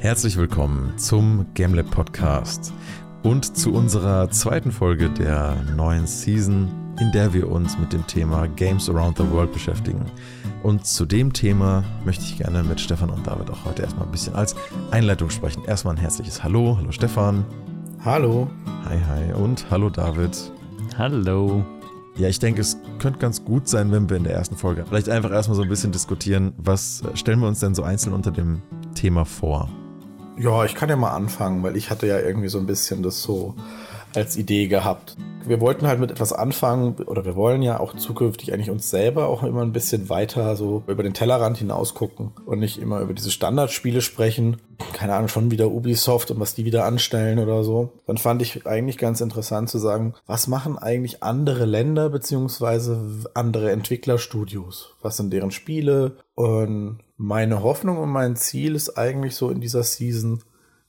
Herzlich willkommen zum GameLab Podcast und zu unserer zweiten Folge der neuen Season, in der wir uns mit dem Thema Games Around the World beschäftigen. Und zu dem Thema möchte ich gerne mit Stefan und David auch heute erstmal ein bisschen als Einleitung sprechen. Erstmal ein herzliches Hallo. Hallo Stefan. Hallo. Hi, hi. Und hallo David. Hallo. Ja, ich denke, es könnte ganz gut sein, wenn wir in der ersten Folge vielleicht einfach erstmal so ein bisschen diskutieren, was stellen wir uns denn so einzeln unter dem Thema vor? Ja, ich kann ja mal anfangen, weil ich hatte ja irgendwie so ein bisschen das so als Idee gehabt. Wir wollten halt mit etwas anfangen, oder wir wollen ja auch zukünftig eigentlich uns selber auch immer ein bisschen weiter so über den Tellerrand hinaus gucken und nicht immer über diese Standardspiele sprechen. Keine Ahnung, schon wieder Ubisoft und was die wieder anstellen oder so. Dann fand ich eigentlich ganz interessant zu sagen, was machen eigentlich andere Länder beziehungsweise andere Entwicklerstudios? Was sind deren Spiele? Und meine Hoffnung und mein Ziel ist eigentlich so in dieser Season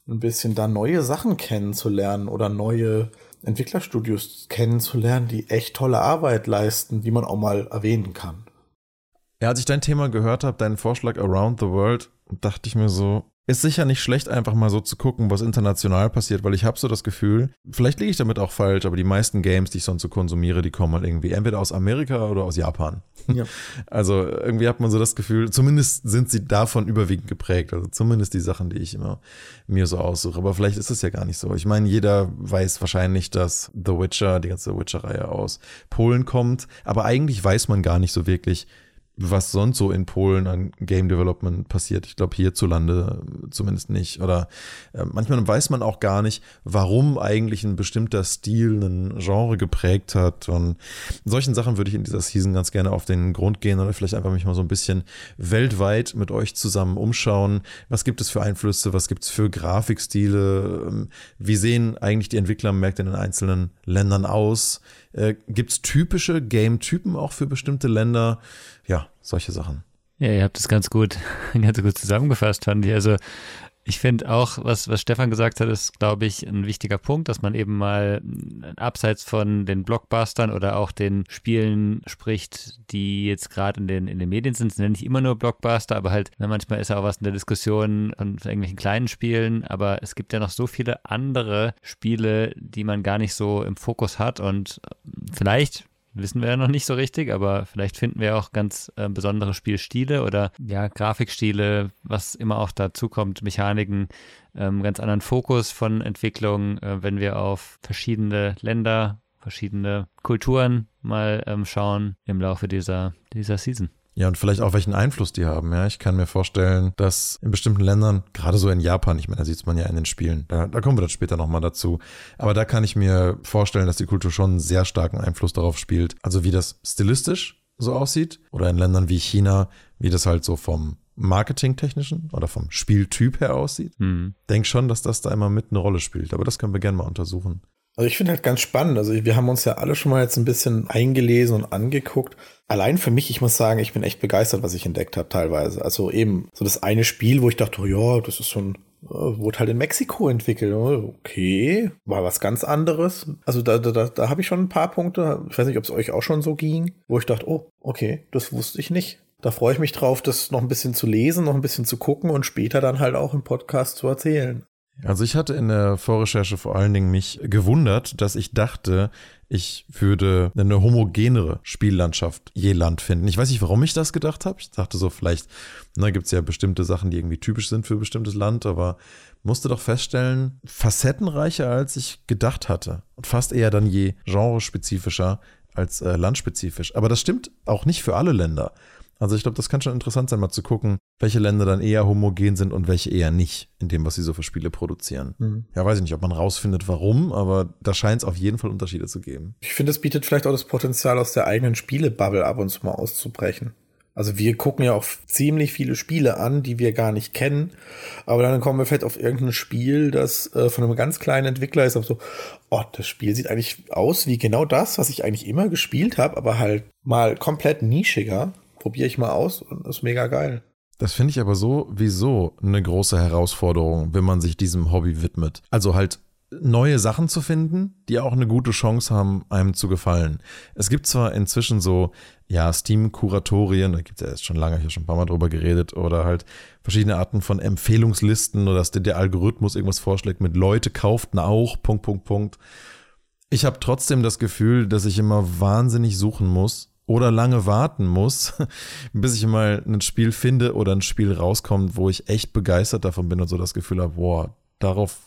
ein bisschen da neue Sachen kennenzulernen oder neue Entwicklerstudios kennenzulernen, die echt tolle Arbeit leisten, die man auch mal erwähnen kann. Ja, als ich dein Thema gehört habe, deinen Vorschlag Around the World, dachte ich mir so, ist sicher nicht schlecht, einfach mal so zu gucken, was international passiert, weil ich habe so das Gefühl, vielleicht liege ich damit auch falsch, aber die meisten Games, die ich sonst so konsumiere, die kommen halt irgendwie entweder aus Amerika oder aus Japan. Ja. Also irgendwie hat man so das Gefühl, zumindest sind sie davon überwiegend geprägt. Also zumindest die Sachen, die ich immer mir so aussuche. Aber vielleicht ist es ja gar nicht so. Ich meine, jeder weiß wahrscheinlich, dass The Witcher, die ganze Witcher-Reihe aus Polen kommt, aber eigentlich weiß man gar nicht so wirklich, was sonst so in Polen an Game Development passiert. Ich glaube hierzulande zumindest nicht. Oder äh, manchmal weiß man auch gar nicht, warum eigentlich ein bestimmter Stil ein Genre geprägt hat. Und solchen Sachen würde ich in dieser Season ganz gerne auf den Grund gehen oder vielleicht einfach mich mal so ein bisschen weltweit mit euch zusammen umschauen. Was gibt es für Einflüsse? Was gibt es für Grafikstile? Ähm, wie sehen eigentlich die Entwicklermärkte in den einzelnen Ländern aus? Äh, gibt es typische Game-Typen auch für bestimmte Länder? Solche Sachen. Ja, ihr habt es ganz gut, ganz gut zusammengefasst, fand ich. Also ich finde auch, was, was Stefan gesagt hat, ist, glaube ich, ein wichtiger Punkt, dass man eben mal abseits von den Blockbustern oder auch den Spielen spricht, die jetzt gerade in den, in den Medien sind. Es sind ja nicht immer nur Blockbuster, aber halt, na, manchmal ist ja auch was in der Diskussion von irgendwelchen kleinen Spielen, aber es gibt ja noch so viele andere Spiele, die man gar nicht so im Fokus hat und vielleicht wissen wir ja noch nicht so richtig, aber vielleicht finden wir auch ganz äh, besondere Spielstile oder ja, Grafikstile, was immer auch dazu kommt, Mechaniken, ähm, ganz anderen Fokus von Entwicklung, äh, wenn wir auf verschiedene Länder, verschiedene Kulturen mal ähm, schauen im Laufe dieser, dieser Season. Ja, und vielleicht auch welchen Einfluss die haben. Ja, ich kann mir vorstellen, dass in bestimmten Ländern, gerade so in Japan, ich meine, da sieht man ja in den Spielen, da, da kommen wir dann später nochmal dazu. Aber da kann ich mir vorstellen, dass die Kultur schon einen sehr starken Einfluss darauf spielt. Also wie das stilistisch so aussieht oder in Ländern wie China, wie das halt so vom marketingtechnischen oder vom Spieltyp her aussieht. Mhm. Denk schon, dass das da immer mit eine Rolle spielt. Aber das können wir gerne mal untersuchen. Also ich finde halt ganz spannend. Also wir haben uns ja alle schon mal jetzt ein bisschen eingelesen und angeguckt. Allein für mich, ich muss sagen, ich bin echt begeistert, was ich entdeckt habe teilweise. Also eben so das eine Spiel, wo ich dachte, oh ja, das ist schon äh, wurde halt in Mexiko entwickelt. Okay, war was ganz anderes. Also da, da, da habe ich schon ein paar Punkte. Ich weiß nicht, ob es euch auch schon so ging, wo ich dachte, oh, okay, das wusste ich nicht. Da freue ich mich drauf, das noch ein bisschen zu lesen, noch ein bisschen zu gucken und später dann halt auch im Podcast zu erzählen. Also ich hatte in der Vorrecherche vor allen Dingen mich gewundert, dass ich dachte, ich würde eine homogenere Spiellandschaft je Land finden. Ich weiß nicht, warum ich das gedacht habe. Ich dachte so, vielleicht na, gibt es ja bestimmte Sachen, die irgendwie typisch sind für ein bestimmtes Land, aber musste doch feststellen, facettenreicher als ich gedacht hatte. Und fast eher dann je genrespezifischer als äh, landspezifisch. Aber das stimmt auch nicht für alle Länder. Also ich glaube, das kann schon interessant sein, mal zu gucken, welche Länder dann eher homogen sind und welche eher nicht, in dem, was sie so für Spiele produzieren. Mhm. Ja, weiß ich nicht, ob man rausfindet, warum, aber da scheint es auf jeden Fall Unterschiede zu geben. Ich finde, es bietet vielleicht auch das Potenzial, aus der eigenen Spielebubble ab und zu mal auszubrechen. Also wir gucken ja auch ziemlich viele Spiele an, die wir gar nicht kennen, aber dann kommen wir vielleicht auf irgendein Spiel, das äh, von einem ganz kleinen Entwickler ist, aber so, oh, das Spiel sieht eigentlich aus wie genau das, was ich eigentlich immer gespielt habe, aber halt mal komplett nischiger probiere ich mal aus und ist mega geil. Das finde ich aber so wieso eine große Herausforderung, wenn man sich diesem Hobby widmet. Also halt neue Sachen zu finden, die auch eine gute Chance haben, einem zu gefallen. Es gibt zwar inzwischen so, ja, Steam-Kuratorien, da gibt es ja jetzt schon lange, hier schon ein paar Mal drüber geredet, oder halt verschiedene Arten von Empfehlungslisten oder dass der Algorithmus irgendwas vorschlägt mit Leute kauften auch, Punkt, Punkt, Punkt. Ich habe trotzdem das Gefühl, dass ich immer wahnsinnig suchen muss oder lange warten muss, bis ich mal ein Spiel finde oder ein Spiel rauskommt, wo ich echt begeistert davon bin und so das Gefühl habe, boah, darauf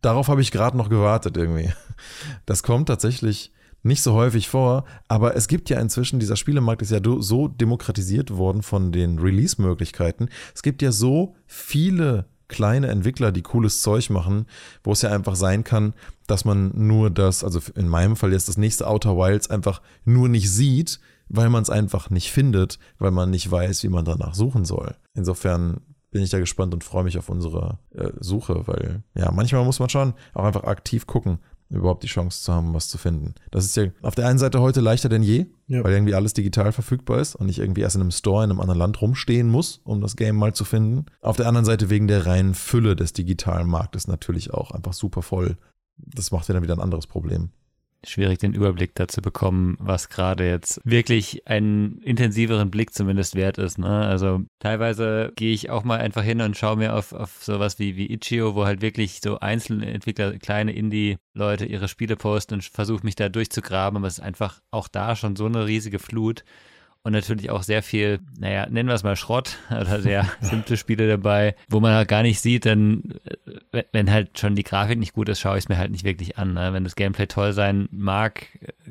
darauf habe ich gerade noch gewartet irgendwie. Das kommt tatsächlich nicht so häufig vor, aber es gibt ja inzwischen, dieser Spielemarkt ist ja so demokratisiert worden von den Release-Möglichkeiten. Es gibt ja so viele kleine Entwickler, die cooles Zeug machen, wo es ja einfach sein kann, dass man nur das, also in meinem Fall jetzt das nächste Outer Wilds einfach nur nicht sieht, weil man es einfach nicht findet, weil man nicht weiß, wie man danach suchen soll. Insofern bin ich da gespannt und freue mich auf unsere äh, Suche, weil ja, manchmal muss man schon auch einfach aktiv gucken, überhaupt die Chance zu haben, was zu finden. Das ist ja auf der einen Seite heute leichter denn je, ja. weil irgendwie alles digital verfügbar ist und ich irgendwie erst in einem Store in einem anderen Land rumstehen muss, um das Game mal zu finden. Auf der anderen Seite wegen der reinen Fülle des digitalen Marktes natürlich auch einfach super voll. Das macht ja dann wieder ein anderes Problem schwierig, den Überblick dazu bekommen, was gerade jetzt wirklich einen intensiveren Blick zumindest wert ist. Ne? Also teilweise gehe ich auch mal einfach hin und schaue mir auf, auf sowas wie, wie Itch.io, wo halt wirklich so einzelne Entwickler, kleine Indie-Leute ihre Spiele posten und versuche mich da durchzugraben, aber es ist einfach auch da schon so eine riesige Flut und natürlich auch sehr viel, naja, nennen wir es mal Schrott oder sehr simple Spiele dabei, wo man halt gar nicht sieht, denn äh, wenn halt schon die Grafik nicht gut ist, schaue ich es mir halt nicht wirklich an. Ne? Wenn das Gameplay toll sein mag,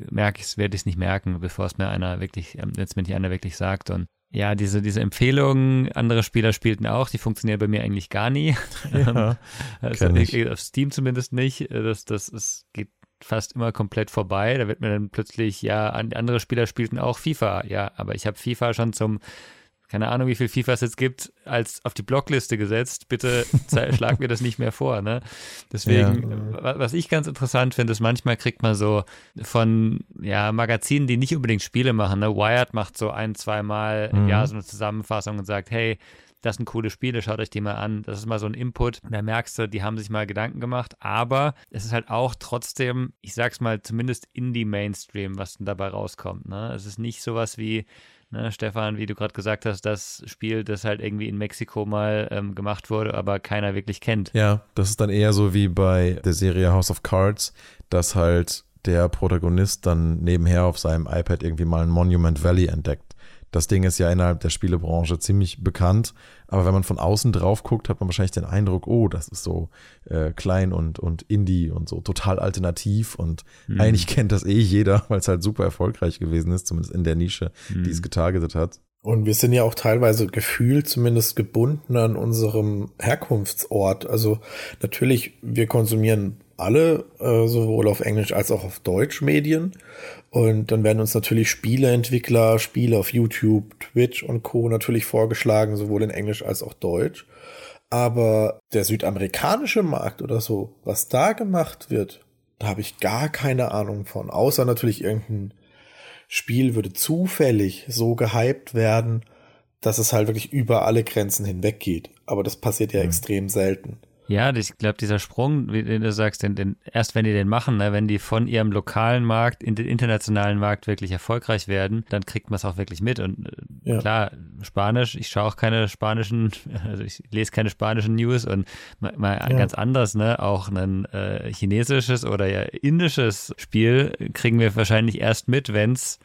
merke ich es, werde ich es nicht merken, bevor es mir einer wirklich, ähm, wenn es mir nicht einer wirklich sagt. Und ja, diese, diese Empfehlungen, andere Spieler spielten auch, die funktionieren bei mir eigentlich gar nie. Ja, also auf Steam zumindest nicht. Das, das ist, geht fast immer komplett vorbei. Da wird mir dann plötzlich, ja, andere Spieler spielten auch FIFA. Ja, aber ich habe FIFA schon zum, keine Ahnung, wie viel FIFA es jetzt gibt, als auf die Blockliste gesetzt. Bitte schlag mir das nicht mehr vor. Ne? Deswegen, ja. was ich ganz interessant finde, ist, manchmal kriegt man so von ja, Magazinen, die nicht unbedingt Spiele machen. Ne? Wired macht so ein, zwei Mal im mhm. Jahr so eine Zusammenfassung und sagt, hey, das sind coole Spiele, schaut euch die mal an. Das ist mal so ein Input. Da merkst du, die haben sich mal Gedanken gemacht, aber es ist halt auch trotzdem, ich sag's mal, zumindest Indie-Mainstream, was dann dabei rauskommt. Ne? Es ist nicht sowas wie, ne, Stefan, wie du gerade gesagt hast, das Spiel, das halt irgendwie in Mexiko mal ähm, gemacht wurde, aber keiner wirklich kennt. Ja, das ist dann eher so wie bei der Serie House of Cards, dass halt der Protagonist dann nebenher auf seinem iPad irgendwie mal ein Monument Valley entdeckt das Ding ist ja innerhalb der Spielebranche ziemlich bekannt, aber wenn man von außen drauf guckt, hat man wahrscheinlich den Eindruck, oh, das ist so äh, klein und, und Indie und so total alternativ und mhm. eigentlich kennt das eh jeder, weil es halt super erfolgreich gewesen ist, zumindest in der Nische, mhm. die es getargetet hat. Und wir sind ja auch teilweise gefühlt zumindest gebunden an unserem Herkunftsort. Also natürlich, wir konsumieren alle, äh, sowohl auf Englisch als auch auf Deutsch Medien. Und dann werden uns natürlich Spieleentwickler, Spiele auf YouTube, Twitch und Co. natürlich vorgeschlagen, sowohl in Englisch als auch Deutsch. Aber der südamerikanische Markt oder so, was da gemacht wird, da habe ich gar keine Ahnung von. Außer natürlich irgendein Spiel würde zufällig so gehypt werden, dass es halt wirklich über alle Grenzen hinweg geht. Aber das passiert ja mhm. extrem selten. Ja, ich glaube, dieser Sprung, wie du sagst, den, den, erst wenn die den machen, ne, wenn die von ihrem lokalen Markt in den internationalen Markt wirklich erfolgreich werden, dann kriegt man es auch wirklich mit. Und äh, ja. klar, Spanisch, ich schaue auch keine spanischen, also ich lese keine spanischen News und mal, mal ja. ganz anders, ne, auch ein äh, chinesisches oder ja indisches Spiel kriegen wir wahrscheinlich erst mit, wenn es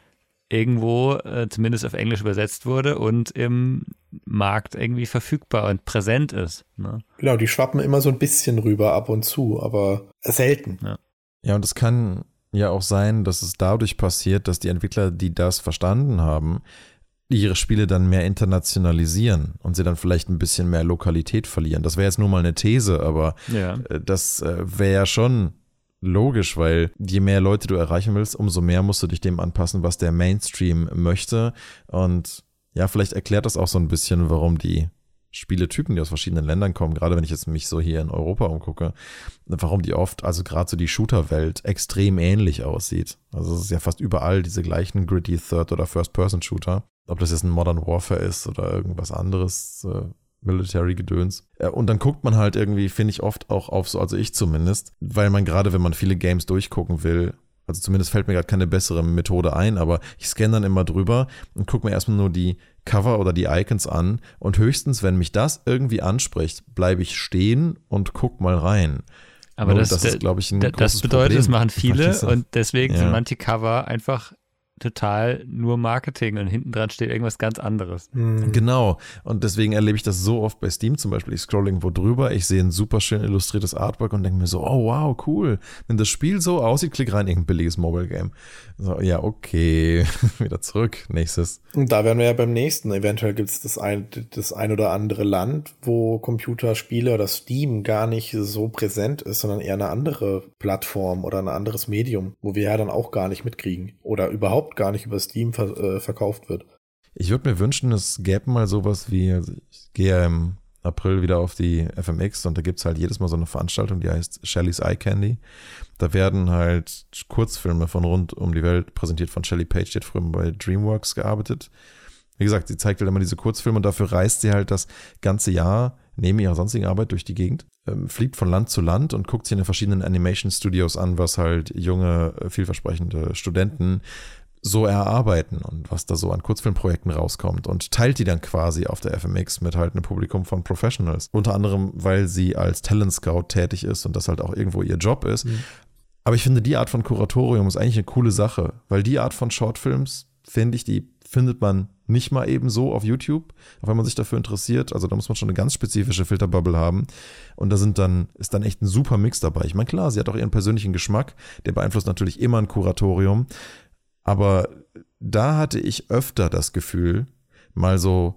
irgendwo äh, zumindest auf Englisch übersetzt wurde und im Markt irgendwie verfügbar und präsent ist. Ne? Genau, die schwappen immer so ein bisschen rüber ab und zu, aber selten. Ja. ja, und es kann ja auch sein, dass es dadurch passiert, dass die Entwickler, die das verstanden haben, ihre Spiele dann mehr internationalisieren und sie dann vielleicht ein bisschen mehr Lokalität verlieren. Das wäre jetzt nur mal eine These, aber ja. Äh, das äh, wäre ja schon logisch, weil je mehr Leute du erreichen willst, umso mehr musst du dich dem anpassen, was der Mainstream möchte. Und ja, vielleicht erklärt das auch so ein bisschen, warum die Spieletypen, die aus verschiedenen Ländern kommen, gerade wenn ich jetzt mich so hier in Europa umgucke, warum die oft, also gerade so die Shooter-Welt, extrem ähnlich aussieht. Also es ist ja fast überall diese gleichen gritty Third- oder First-Person-Shooter. Ob das jetzt ein Modern Warfare ist oder irgendwas anderes, äh, Military-Gedöns. Äh, und dann guckt man halt irgendwie, finde ich oft auch auf so, also ich zumindest, weil man gerade, wenn man viele Games durchgucken will, also zumindest fällt mir gerade keine bessere Methode ein, aber ich scanne dann immer drüber und gucke mir erstmal nur die Cover oder die Icons an und höchstens, wenn mich das irgendwie anspricht, bleibe ich stehen und guck mal rein. Aber das, das, ist, glaube ich, ein Das bedeutet, Problem. das machen viele und deswegen ja. sind manche Cover einfach total nur Marketing und hinten dran steht irgendwas ganz anderes. Mhm. Genau. Und deswegen erlebe ich das so oft bei Steam zum Beispiel. Ich scroll irgendwo drüber, ich sehe ein super schön illustriertes Artwork und denke mir so, oh wow, cool. Wenn das Spiel so aussieht, klick rein, irgendein billiges Mobile Game. So, ja, okay. Wieder zurück. Nächstes. Und da wären wir ja beim nächsten. Eventuell gibt es das ein, das ein oder andere Land, wo Computerspiele oder Steam gar nicht so präsent ist, sondern eher eine andere Plattform oder ein anderes Medium, wo wir ja dann auch gar nicht mitkriegen. Oder überhaupt überhaupt gar nicht über Steam ver äh, verkauft wird. Ich würde mir wünschen, es gäbe mal sowas wie, also ich gehe im April wieder auf die FMX und da gibt es halt jedes Mal so eine Veranstaltung, die heißt Shelley's Eye Candy. Da werden halt Kurzfilme von rund um die Welt präsentiert von Shelley Page, die hat früher bei DreamWorks gearbeitet. Wie gesagt, sie zeigt halt immer diese Kurzfilme und dafür reist sie halt das ganze Jahr neben ihrer sonstigen Arbeit durch die Gegend, ähm, fliegt von Land zu Land und guckt sich in den verschiedenen Animation Studios an, was halt junge, vielversprechende Studenten so erarbeiten und was da so an Kurzfilmprojekten rauskommt und teilt die dann quasi auf der FMX mit halt einem Publikum von Professionals. Unter anderem, weil sie als Talent Scout tätig ist und das halt auch irgendwo ihr Job ist. Mhm. Aber ich finde, die Art von Kuratorium ist eigentlich eine coole Sache, weil die Art von Shortfilms, finde ich, die findet man nicht mal eben so auf YouTube, auch wenn man sich dafür interessiert. Also da muss man schon eine ganz spezifische Filterbubble haben. Und da sind dann, ist dann echt ein super Mix dabei. Ich meine, klar, sie hat auch ihren persönlichen Geschmack, der beeinflusst natürlich immer ein Kuratorium. Aber da hatte ich öfter das Gefühl, mal so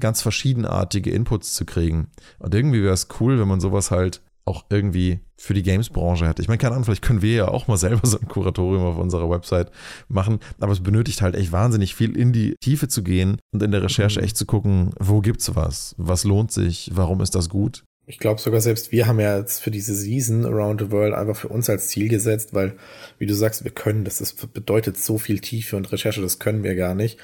ganz verschiedenartige Inputs zu kriegen. Und irgendwie wäre es cool, wenn man sowas halt auch irgendwie für die Games-Branche hätte. Ich meine, keine Ahnung, vielleicht können wir ja auch mal selber so ein Kuratorium auf unserer Website machen, aber es benötigt halt echt wahnsinnig viel in die Tiefe zu gehen und in der Recherche mhm. echt zu gucken, wo gibt's was, was lohnt sich, warum ist das gut ich glaube sogar selbst wir haben ja jetzt für diese Season Around the World einfach für uns als Ziel gesetzt, weil, wie du sagst, wir können das, das bedeutet so viel Tiefe und Recherche, das können wir gar nicht,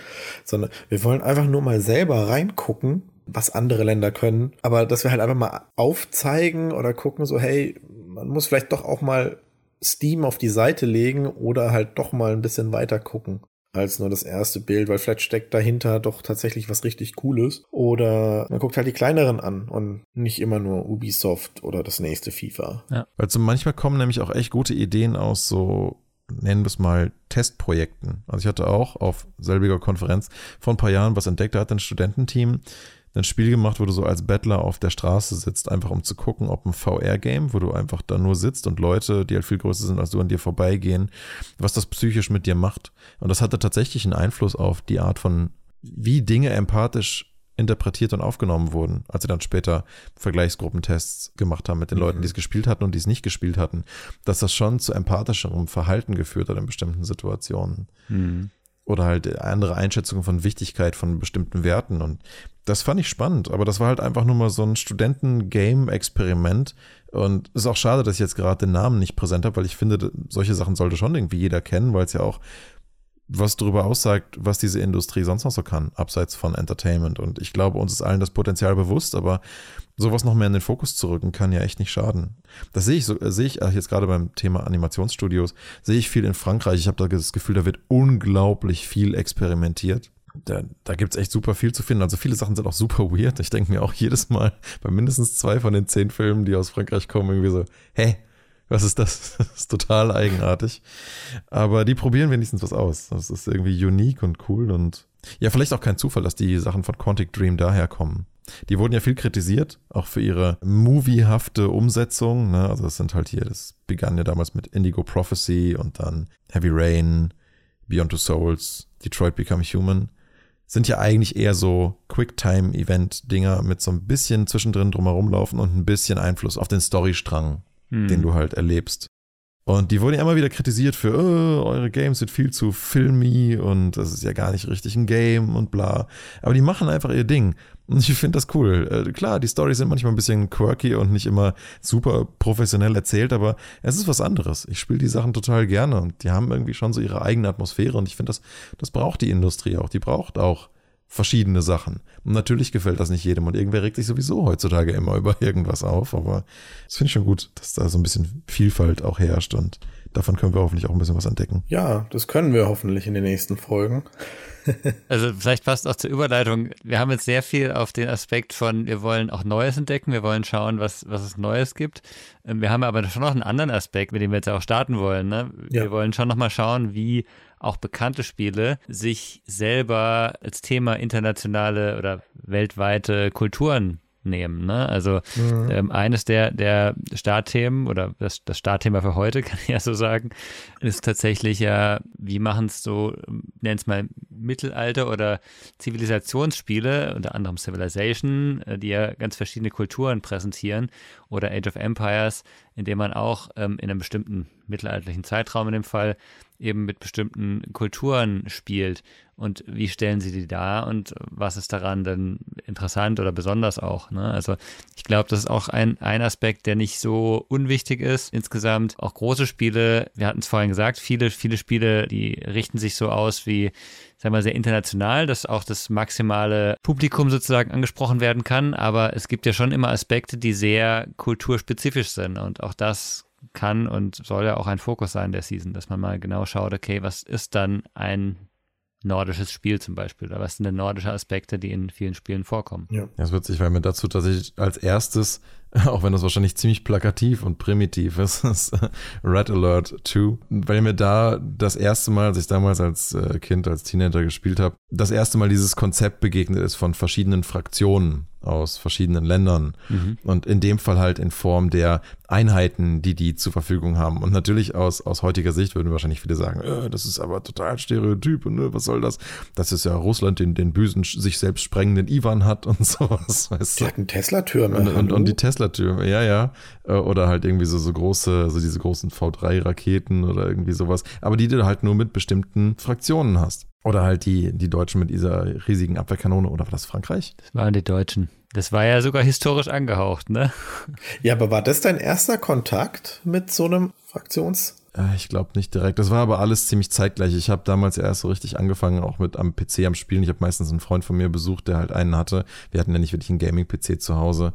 sondern wir wollen einfach nur mal selber reingucken, was andere Länder können, aber dass wir halt einfach mal aufzeigen oder gucken, so, hey, man muss vielleicht doch auch mal Steam auf die Seite legen oder halt doch mal ein bisschen weiter gucken als nur das erste Bild, weil vielleicht steckt dahinter doch tatsächlich was richtig Cooles. Oder man guckt halt die kleineren an und nicht immer nur Ubisoft oder das nächste FIFA. Ja. Also manchmal kommen nämlich auch echt gute Ideen aus so nennen wir es mal Testprojekten. Also ich hatte auch auf selbiger Konferenz vor ein paar Jahren was entdeckt, da hat ein Studententeam ein Spiel gemacht, wo du so als Bettler auf der Straße sitzt, einfach um zu gucken, ob ein VR-Game, wo du einfach da nur sitzt und Leute, die halt viel größer sind als du, an dir vorbeigehen, was das psychisch mit dir macht. Und das hatte tatsächlich einen Einfluss auf die Art von, wie Dinge empathisch interpretiert und aufgenommen wurden, als sie dann später Vergleichsgruppentests gemacht haben mit den mhm. Leuten, die es gespielt hatten und die es nicht gespielt hatten, dass das schon zu empathischerem Verhalten geführt hat in bestimmten Situationen. Mhm oder halt andere Einschätzungen von Wichtigkeit von bestimmten Werten. Und das fand ich spannend, aber das war halt einfach nur mal so ein Studenten-Game-Experiment. Und es ist auch schade, dass ich jetzt gerade den Namen nicht präsent habe, weil ich finde, solche Sachen sollte schon irgendwie jeder kennen, weil es ja auch was darüber aussagt, was diese Industrie sonst noch so kann, abseits von Entertainment. Und ich glaube, uns ist allen das Potenzial bewusst, aber sowas noch mehr in den Fokus zu rücken, kann ja echt nicht schaden. Das sehe ich, so, sehe ich jetzt gerade beim Thema Animationsstudios, sehe ich viel in Frankreich. Ich habe da das Gefühl, da wird unglaublich viel experimentiert. Da, da gibt es echt super viel zu finden. Also viele Sachen sind auch super weird. Ich denke mir auch jedes Mal bei mindestens zwei von den zehn Filmen, die aus Frankreich kommen, irgendwie so, hä, was ist das? Das ist total eigenartig. Aber die probieren wenigstens was aus. Das ist irgendwie unique und cool und ja, vielleicht auch kein Zufall, dass die Sachen von Quantic Dream daherkommen. Die wurden ja viel kritisiert, auch für ihre moviehafte Umsetzung. Ne? Also das sind halt hier, das begann ja damals mit Indigo Prophecy und dann Heavy Rain, Beyond Two Souls, Detroit Become Human. Sind ja eigentlich eher so Quicktime-Event-Dinger mit so ein bisschen zwischendrin drumherum laufen und ein bisschen Einfluss auf den Storystrang hm. den du halt erlebst. Und die wurden ja immer wieder kritisiert für, oh, eure Games sind viel zu filmy und das ist ja gar nicht richtig ein Game und bla. Aber die machen einfach ihr Ding. Ich finde das cool. Äh, klar, die Storys sind manchmal ein bisschen quirky und nicht immer super professionell erzählt, aber es ist was anderes. Ich spiele die Sachen total gerne und die haben irgendwie schon so ihre eigene Atmosphäre und ich finde, das, das braucht die Industrie auch. Die braucht auch verschiedene Sachen. Und natürlich gefällt das nicht jedem und irgendwer regt sich sowieso heutzutage immer über irgendwas auf, aber das finde ich schon gut, dass da so ein bisschen Vielfalt auch herrscht und davon können wir hoffentlich auch ein bisschen was entdecken. Ja, das können wir hoffentlich in den nächsten Folgen. also vielleicht passt auch zur Überleitung. Wir haben jetzt sehr viel auf den Aspekt von, wir wollen auch Neues entdecken, wir wollen schauen, was, was es Neues gibt. Ähm, wir haben aber schon noch einen anderen Aspekt, mit dem wir jetzt auch starten wollen. Ne? Wir wollen schon nochmal schauen, wie auch bekannte Spiele sich selber als Thema internationale oder weltweite Kulturen nehmen. Ne? Also mhm. ähm, eines der, der Startthemen oder das, das Startthema für heute, kann ich ja so sagen, ist tatsächlich ja, wie machen es so, nenn es mal Mittelalter oder Zivilisationsspiele, unter anderem Civilization, äh, die ja ganz verschiedene Kulturen präsentieren oder Age of Empires, in dem man auch ähm, in einem bestimmten mittelalterlichen Zeitraum in dem Fall eben mit bestimmten Kulturen spielt und wie stellen sie die dar und was ist daran denn interessant oder besonders auch. Ne? Also ich glaube, das ist auch ein, ein Aspekt, der nicht so unwichtig ist. Insgesamt auch große Spiele, wir hatten es vorhin gesagt, viele, viele Spiele, die richten sich so aus wie, sagen wir sehr international, dass auch das maximale Publikum sozusagen angesprochen werden kann, aber es gibt ja schon immer Aspekte, die sehr kulturspezifisch sind und auch das kann und soll ja auch ein Fokus sein der Season, dass man mal genau schaut, okay, was ist dann ein nordisches Spiel zum Beispiel oder was sind denn nordische Aspekte, die in vielen Spielen vorkommen. Ja, das ist witzig, weil mir dazu tatsächlich als erstes, auch wenn das wahrscheinlich ziemlich plakativ und primitiv ist, ist Red Alert 2, weil mir da das erste Mal, als ich damals als äh, Kind, als Teenager gespielt habe, das erste Mal dieses Konzept begegnet ist von verschiedenen Fraktionen aus verschiedenen Ländern mhm. und in dem Fall halt in Form der Einheiten, die die zur Verfügung haben. Und natürlich aus, aus heutiger Sicht würden wahrscheinlich viele sagen, äh, das ist aber total Stereotyp und äh, was soll das? Das ist ja Russland, den, den bösen, sich selbst sprengenden Ivan hat und sowas. Weißt du? Die hatten Tesla-Türme. Und, und, und, die Tesla-Türme, ja, ja. Äh, oder halt irgendwie so, so große, so diese großen V3-Raketen oder irgendwie sowas. Aber die du halt nur mit bestimmten Fraktionen hast. Oder halt die, die Deutschen mit dieser riesigen Abwehrkanone. Oder war das Frankreich? Das waren die Deutschen. Das war ja sogar historisch angehaucht, ne? Ja, aber war das dein erster Kontakt mit so einem Fraktions? Äh, ich glaube nicht direkt. Das war aber alles ziemlich zeitgleich. Ich habe damals erst so richtig angefangen, auch mit am PC am Spielen. Ich habe meistens einen Freund von mir besucht, der halt einen hatte. Wir hatten ja nicht wirklich einen Gaming-PC zu Hause.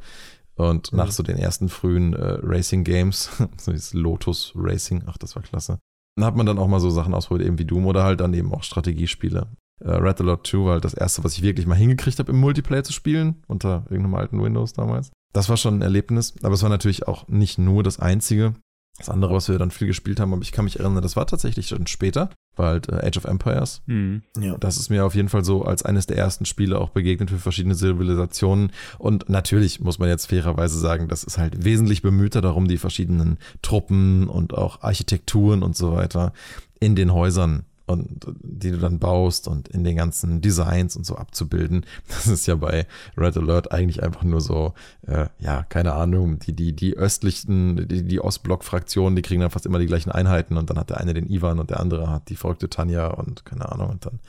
Und mhm. nach so den ersten frühen äh, Racing-Games, so dieses Lotus Racing, ach, das war klasse. Hat man dann auch mal so Sachen ausprobiert, eben wie Doom oder halt dann eben auch Strategiespiele. Uh, Red Alert 2 war halt das erste, was ich wirklich mal hingekriegt habe, im Multiplayer zu spielen, unter irgendeinem alten Windows damals. Das war schon ein Erlebnis, aber es war natürlich auch nicht nur das einzige. Das andere, was wir dann viel gespielt haben, aber ich kann mich erinnern, das war tatsächlich schon später, war halt äh, Age of Empires. Mhm. Ja. Das ist mir auf jeden Fall so als eines der ersten Spiele auch begegnet für verschiedene Zivilisationen. Und natürlich muss man jetzt fairerweise sagen, das ist halt wesentlich bemühter darum, die verschiedenen Truppen und auch Architekturen und so weiter in den Häusern und die du dann baust und in den ganzen Designs und so abzubilden. Das ist ja bei Red Alert eigentlich einfach nur so, äh, ja, keine Ahnung, die, die, die östlichen, die, die Ostblock-Fraktionen, die kriegen dann fast immer die gleichen Einheiten und dann hat der eine den Ivan und der andere hat die verrückte Tanja und keine Ahnung und dann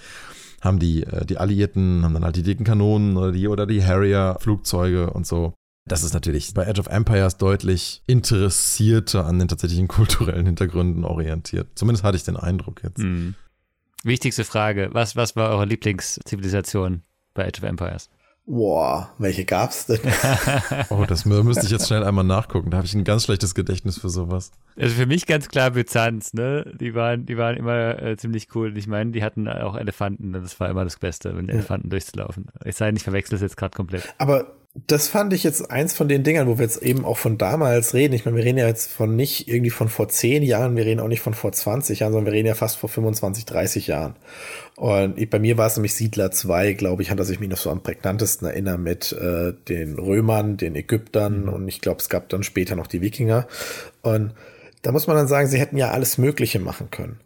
haben die, äh, die Alliierten, haben dann halt die dicken Kanonen oder die, oder die Harrier-Flugzeuge und so. Das ist natürlich bei Edge of Empires deutlich interessierter an den tatsächlichen kulturellen Hintergründen orientiert. Zumindest hatte ich den Eindruck jetzt. Mhm. Wichtigste Frage: Was, was war eure Lieblingszivilisation bei Age of Empires? Boah, welche gab's denn? oh, das müsste ich jetzt schnell einmal nachgucken. Da habe ich ein ganz schlechtes Gedächtnis für sowas. Also für mich ganz klar Byzanz, ne? Die waren, die waren immer äh, ziemlich cool. Ich meine, die hatten auch Elefanten. Das war immer das Beste, mit Elefanten ja. durchzulaufen. Ich sei nicht, verwechsel es jetzt gerade komplett. Aber das fand ich jetzt eins von den Dingern, wo wir jetzt eben auch von damals reden. Ich meine, wir reden ja jetzt von nicht irgendwie von vor zehn Jahren, wir reden auch nicht von vor 20 Jahren, sondern wir reden ja fast vor 25, 30 Jahren. Und ich, bei mir war es nämlich Siedler 2, glaube ich, an das ich mich noch so am prägnantesten erinnere mit äh, den Römern, den Ägyptern mhm. und ich glaube, es gab dann später noch die Wikinger. Und da muss man dann sagen, sie hätten ja alles Mögliche machen können.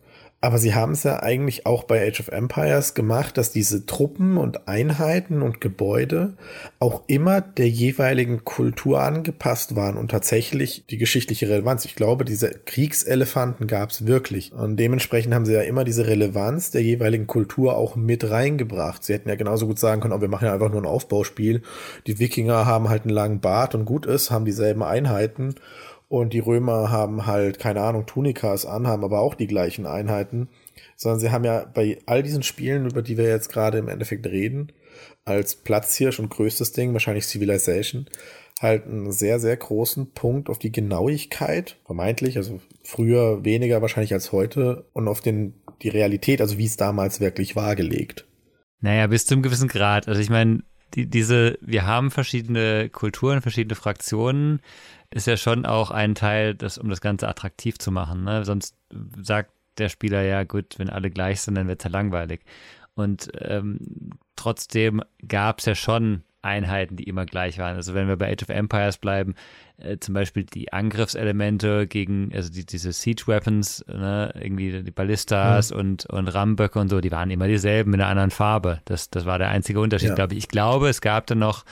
Aber sie haben es ja eigentlich auch bei Age of Empires gemacht, dass diese Truppen und Einheiten und Gebäude auch immer der jeweiligen Kultur angepasst waren und tatsächlich die geschichtliche Relevanz. Ich glaube, diese Kriegselefanten gab es wirklich. Und dementsprechend haben sie ja immer diese Relevanz der jeweiligen Kultur auch mit reingebracht. Sie hätten ja genauso gut sagen können, oh, wir machen ja einfach nur ein Aufbauspiel. Die Wikinger haben halt einen langen Bart und gut ist, haben dieselben Einheiten. Und die Römer haben halt, keine Ahnung, Tunikas an, haben aber auch die gleichen Einheiten. sondern sie haben ja bei all diesen Spielen, über die wir jetzt gerade im Endeffekt reden, als Platzhirsch und größtes Ding, wahrscheinlich Civilization, halt einen sehr, sehr großen Punkt auf die Genauigkeit, vermeintlich, also früher weniger wahrscheinlich als heute, und auf den, die Realität, also wie es damals wirklich war, gelegt. Naja, bis zu einem gewissen Grad. Also ich meine, die, diese, wir haben verschiedene Kulturen, verschiedene Fraktionen, ist ja schon auch ein Teil, das, um das Ganze attraktiv zu machen. Ne? Sonst sagt der Spieler ja, gut, wenn alle gleich sind, dann wird es ja langweilig. Und ähm, trotzdem gab es ja schon Einheiten, die immer gleich waren. Also wenn wir bei Age of Empires bleiben, äh, zum Beispiel die Angriffselemente gegen, also die, diese Siege Weapons, ne, irgendwie die Ballistas mhm. und, und Ramböcke und so, die waren immer dieselben in einer anderen Farbe. Das, das war der einzige Unterschied, ja. glaube ich. Ich glaube, es gab dann noch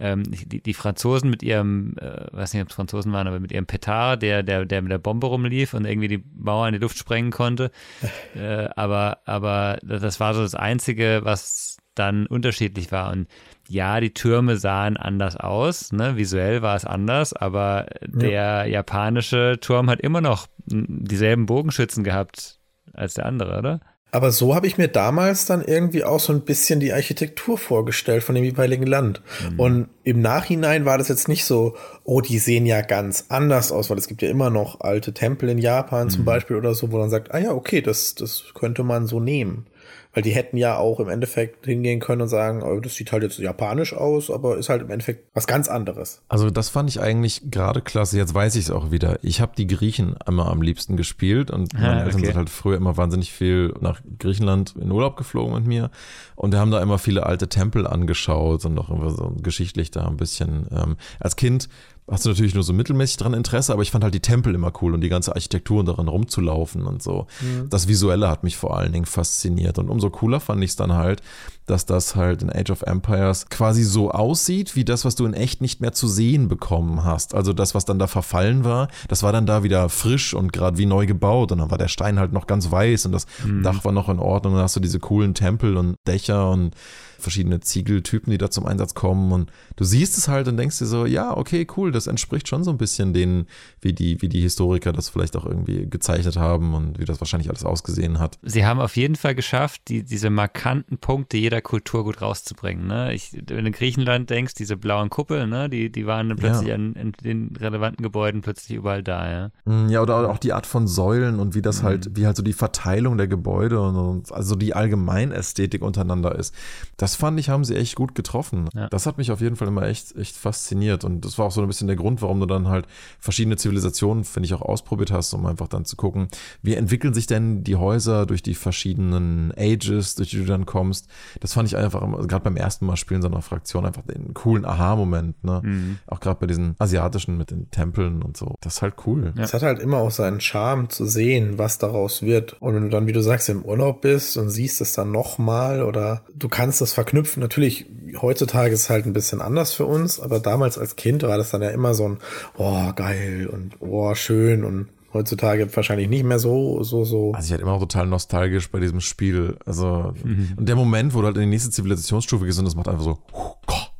ähm, die, die Franzosen mit ihrem, äh, weiß nicht, ob es Franzosen waren, aber mit ihrem Petard, der, der, der mit der Bombe rumlief und irgendwie die Mauer in die Luft sprengen konnte. äh, aber, aber das war so das Einzige, was dann unterschiedlich war. Und ja, die Türme sahen anders aus, ne? visuell war es anders, aber der ja. japanische Turm hat immer noch dieselben Bogenschützen gehabt als der andere, oder? Aber so habe ich mir damals dann irgendwie auch so ein bisschen die Architektur vorgestellt von dem jeweiligen Land. Mhm. Und im Nachhinein war das jetzt nicht so, oh, die sehen ja ganz anders aus, weil es gibt ja immer noch alte Tempel in Japan mhm. zum Beispiel oder so, wo man sagt, ah ja, okay, das, das könnte man so nehmen. Weil die hätten ja auch im Endeffekt hingehen können und sagen, oh, das sieht halt jetzt japanisch aus, aber ist halt im Endeffekt was ganz anderes. Also das fand ich eigentlich gerade klasse. Jetzt weiß ich es auch wieder. Ich habe die Griechen immer am liebsten gespielt und meine ah, Eltern okay. sind halt früher immer wahnsinnig viel nach Griechenland in Urlaub geflogen mit mir und wir haben da immer viele alte Tempel angeschaut und auch immer so geschichtlich da ein bisschen. Ähm, als Kind hast du natürlich nur so mittelmäßig dran Interesse, aber ich fand halt die Tempel immer cool und die ganze Architektur und daran rumzulaufen und so. Mhm. Das Visuelle hat mich vor allen Dingen fasziniert und umso cooler fand ich es dann halt, dass das halt in Age of Empires quasi so aussieht, wie das, was du in echt nicht mehr zu sehen bekommen hast. Also das, was dann da verfallen war, das war dann da wieder frisch und gerade wie neu gebaut und dann war der Stein halt noch ganz weiß und das mhm. Dach war noch in Ordnung und dann hast du diese coolen Tempel und Dächer und verschiedene Ziegeltypen, die da zum Einsatz kommen. Und du siehst es halt und denkst dir so, ja, okay, cool, das entspricht schon so ein bisschen denen, wie die, wie die Historiker das vielleicht auch irgendwie gezeichnet haben und wie das wahrscheinlich alles ausgesehen hat. Sie haben auf jeden Fall geschafft, die, diese markanten Punkte jeder Kultur gut rauszubringen. Ne? Ich, wenn du in Griechenland denkst, diese blauen Kuppeln, ne? die, die waren dann plötzlich ja. an, in den relevanten Gebäuden plötzlich überall da. Ja, mm, ja oder auch die Art von Säulen und wie das mhm. halt, wie halt so die Verteilung der Gebäude und, also die Allgemeinästhetik untereinander ist. Das das fand ich, haben sie echt gut getroffen. Ja. Das hat mich auf jeden Fall immer echt, echt fasziniert. Und das war auch so ein bisschen der Grund, warum du dann halt verschiedene Zivilisationen, finde ich, auch ausprobiert hast, um einfach dann zu gucken, wie entwickeln sich denn die Häuser durch die verschiedenen Ages, durch die du dann kommst. Das fand ich einfach, gerade beim ersten Mal spielen so einer Fraktion, einfach den coolen Aha-Moment. Ne? Mhm. Auch gerade bei diesen asiatischen mit den Tempeln und so. Das ist halt cool. Es ja. hat halt immer auch seinen Charme zu sehen, was daraus wird. Und wenn du dann, wie du sagst, im Urlaub bist und siehst es dann nochmal oder du kannst das verknüpfen. Natürlich, heutzutage ist es halt ein bisschen anders für uns, aber damals als Kind war das dann ja immer so ein, oh, geil und oh, schön und heutzutage wahrscheinlich nicht mehr so, so, so. Also ich halt immer total nostalgisch bei diesem Spiel. Also, mhm. und der Moment, wo du halt in die nächste Zivilisationsstufe gehst und das macht einfach so,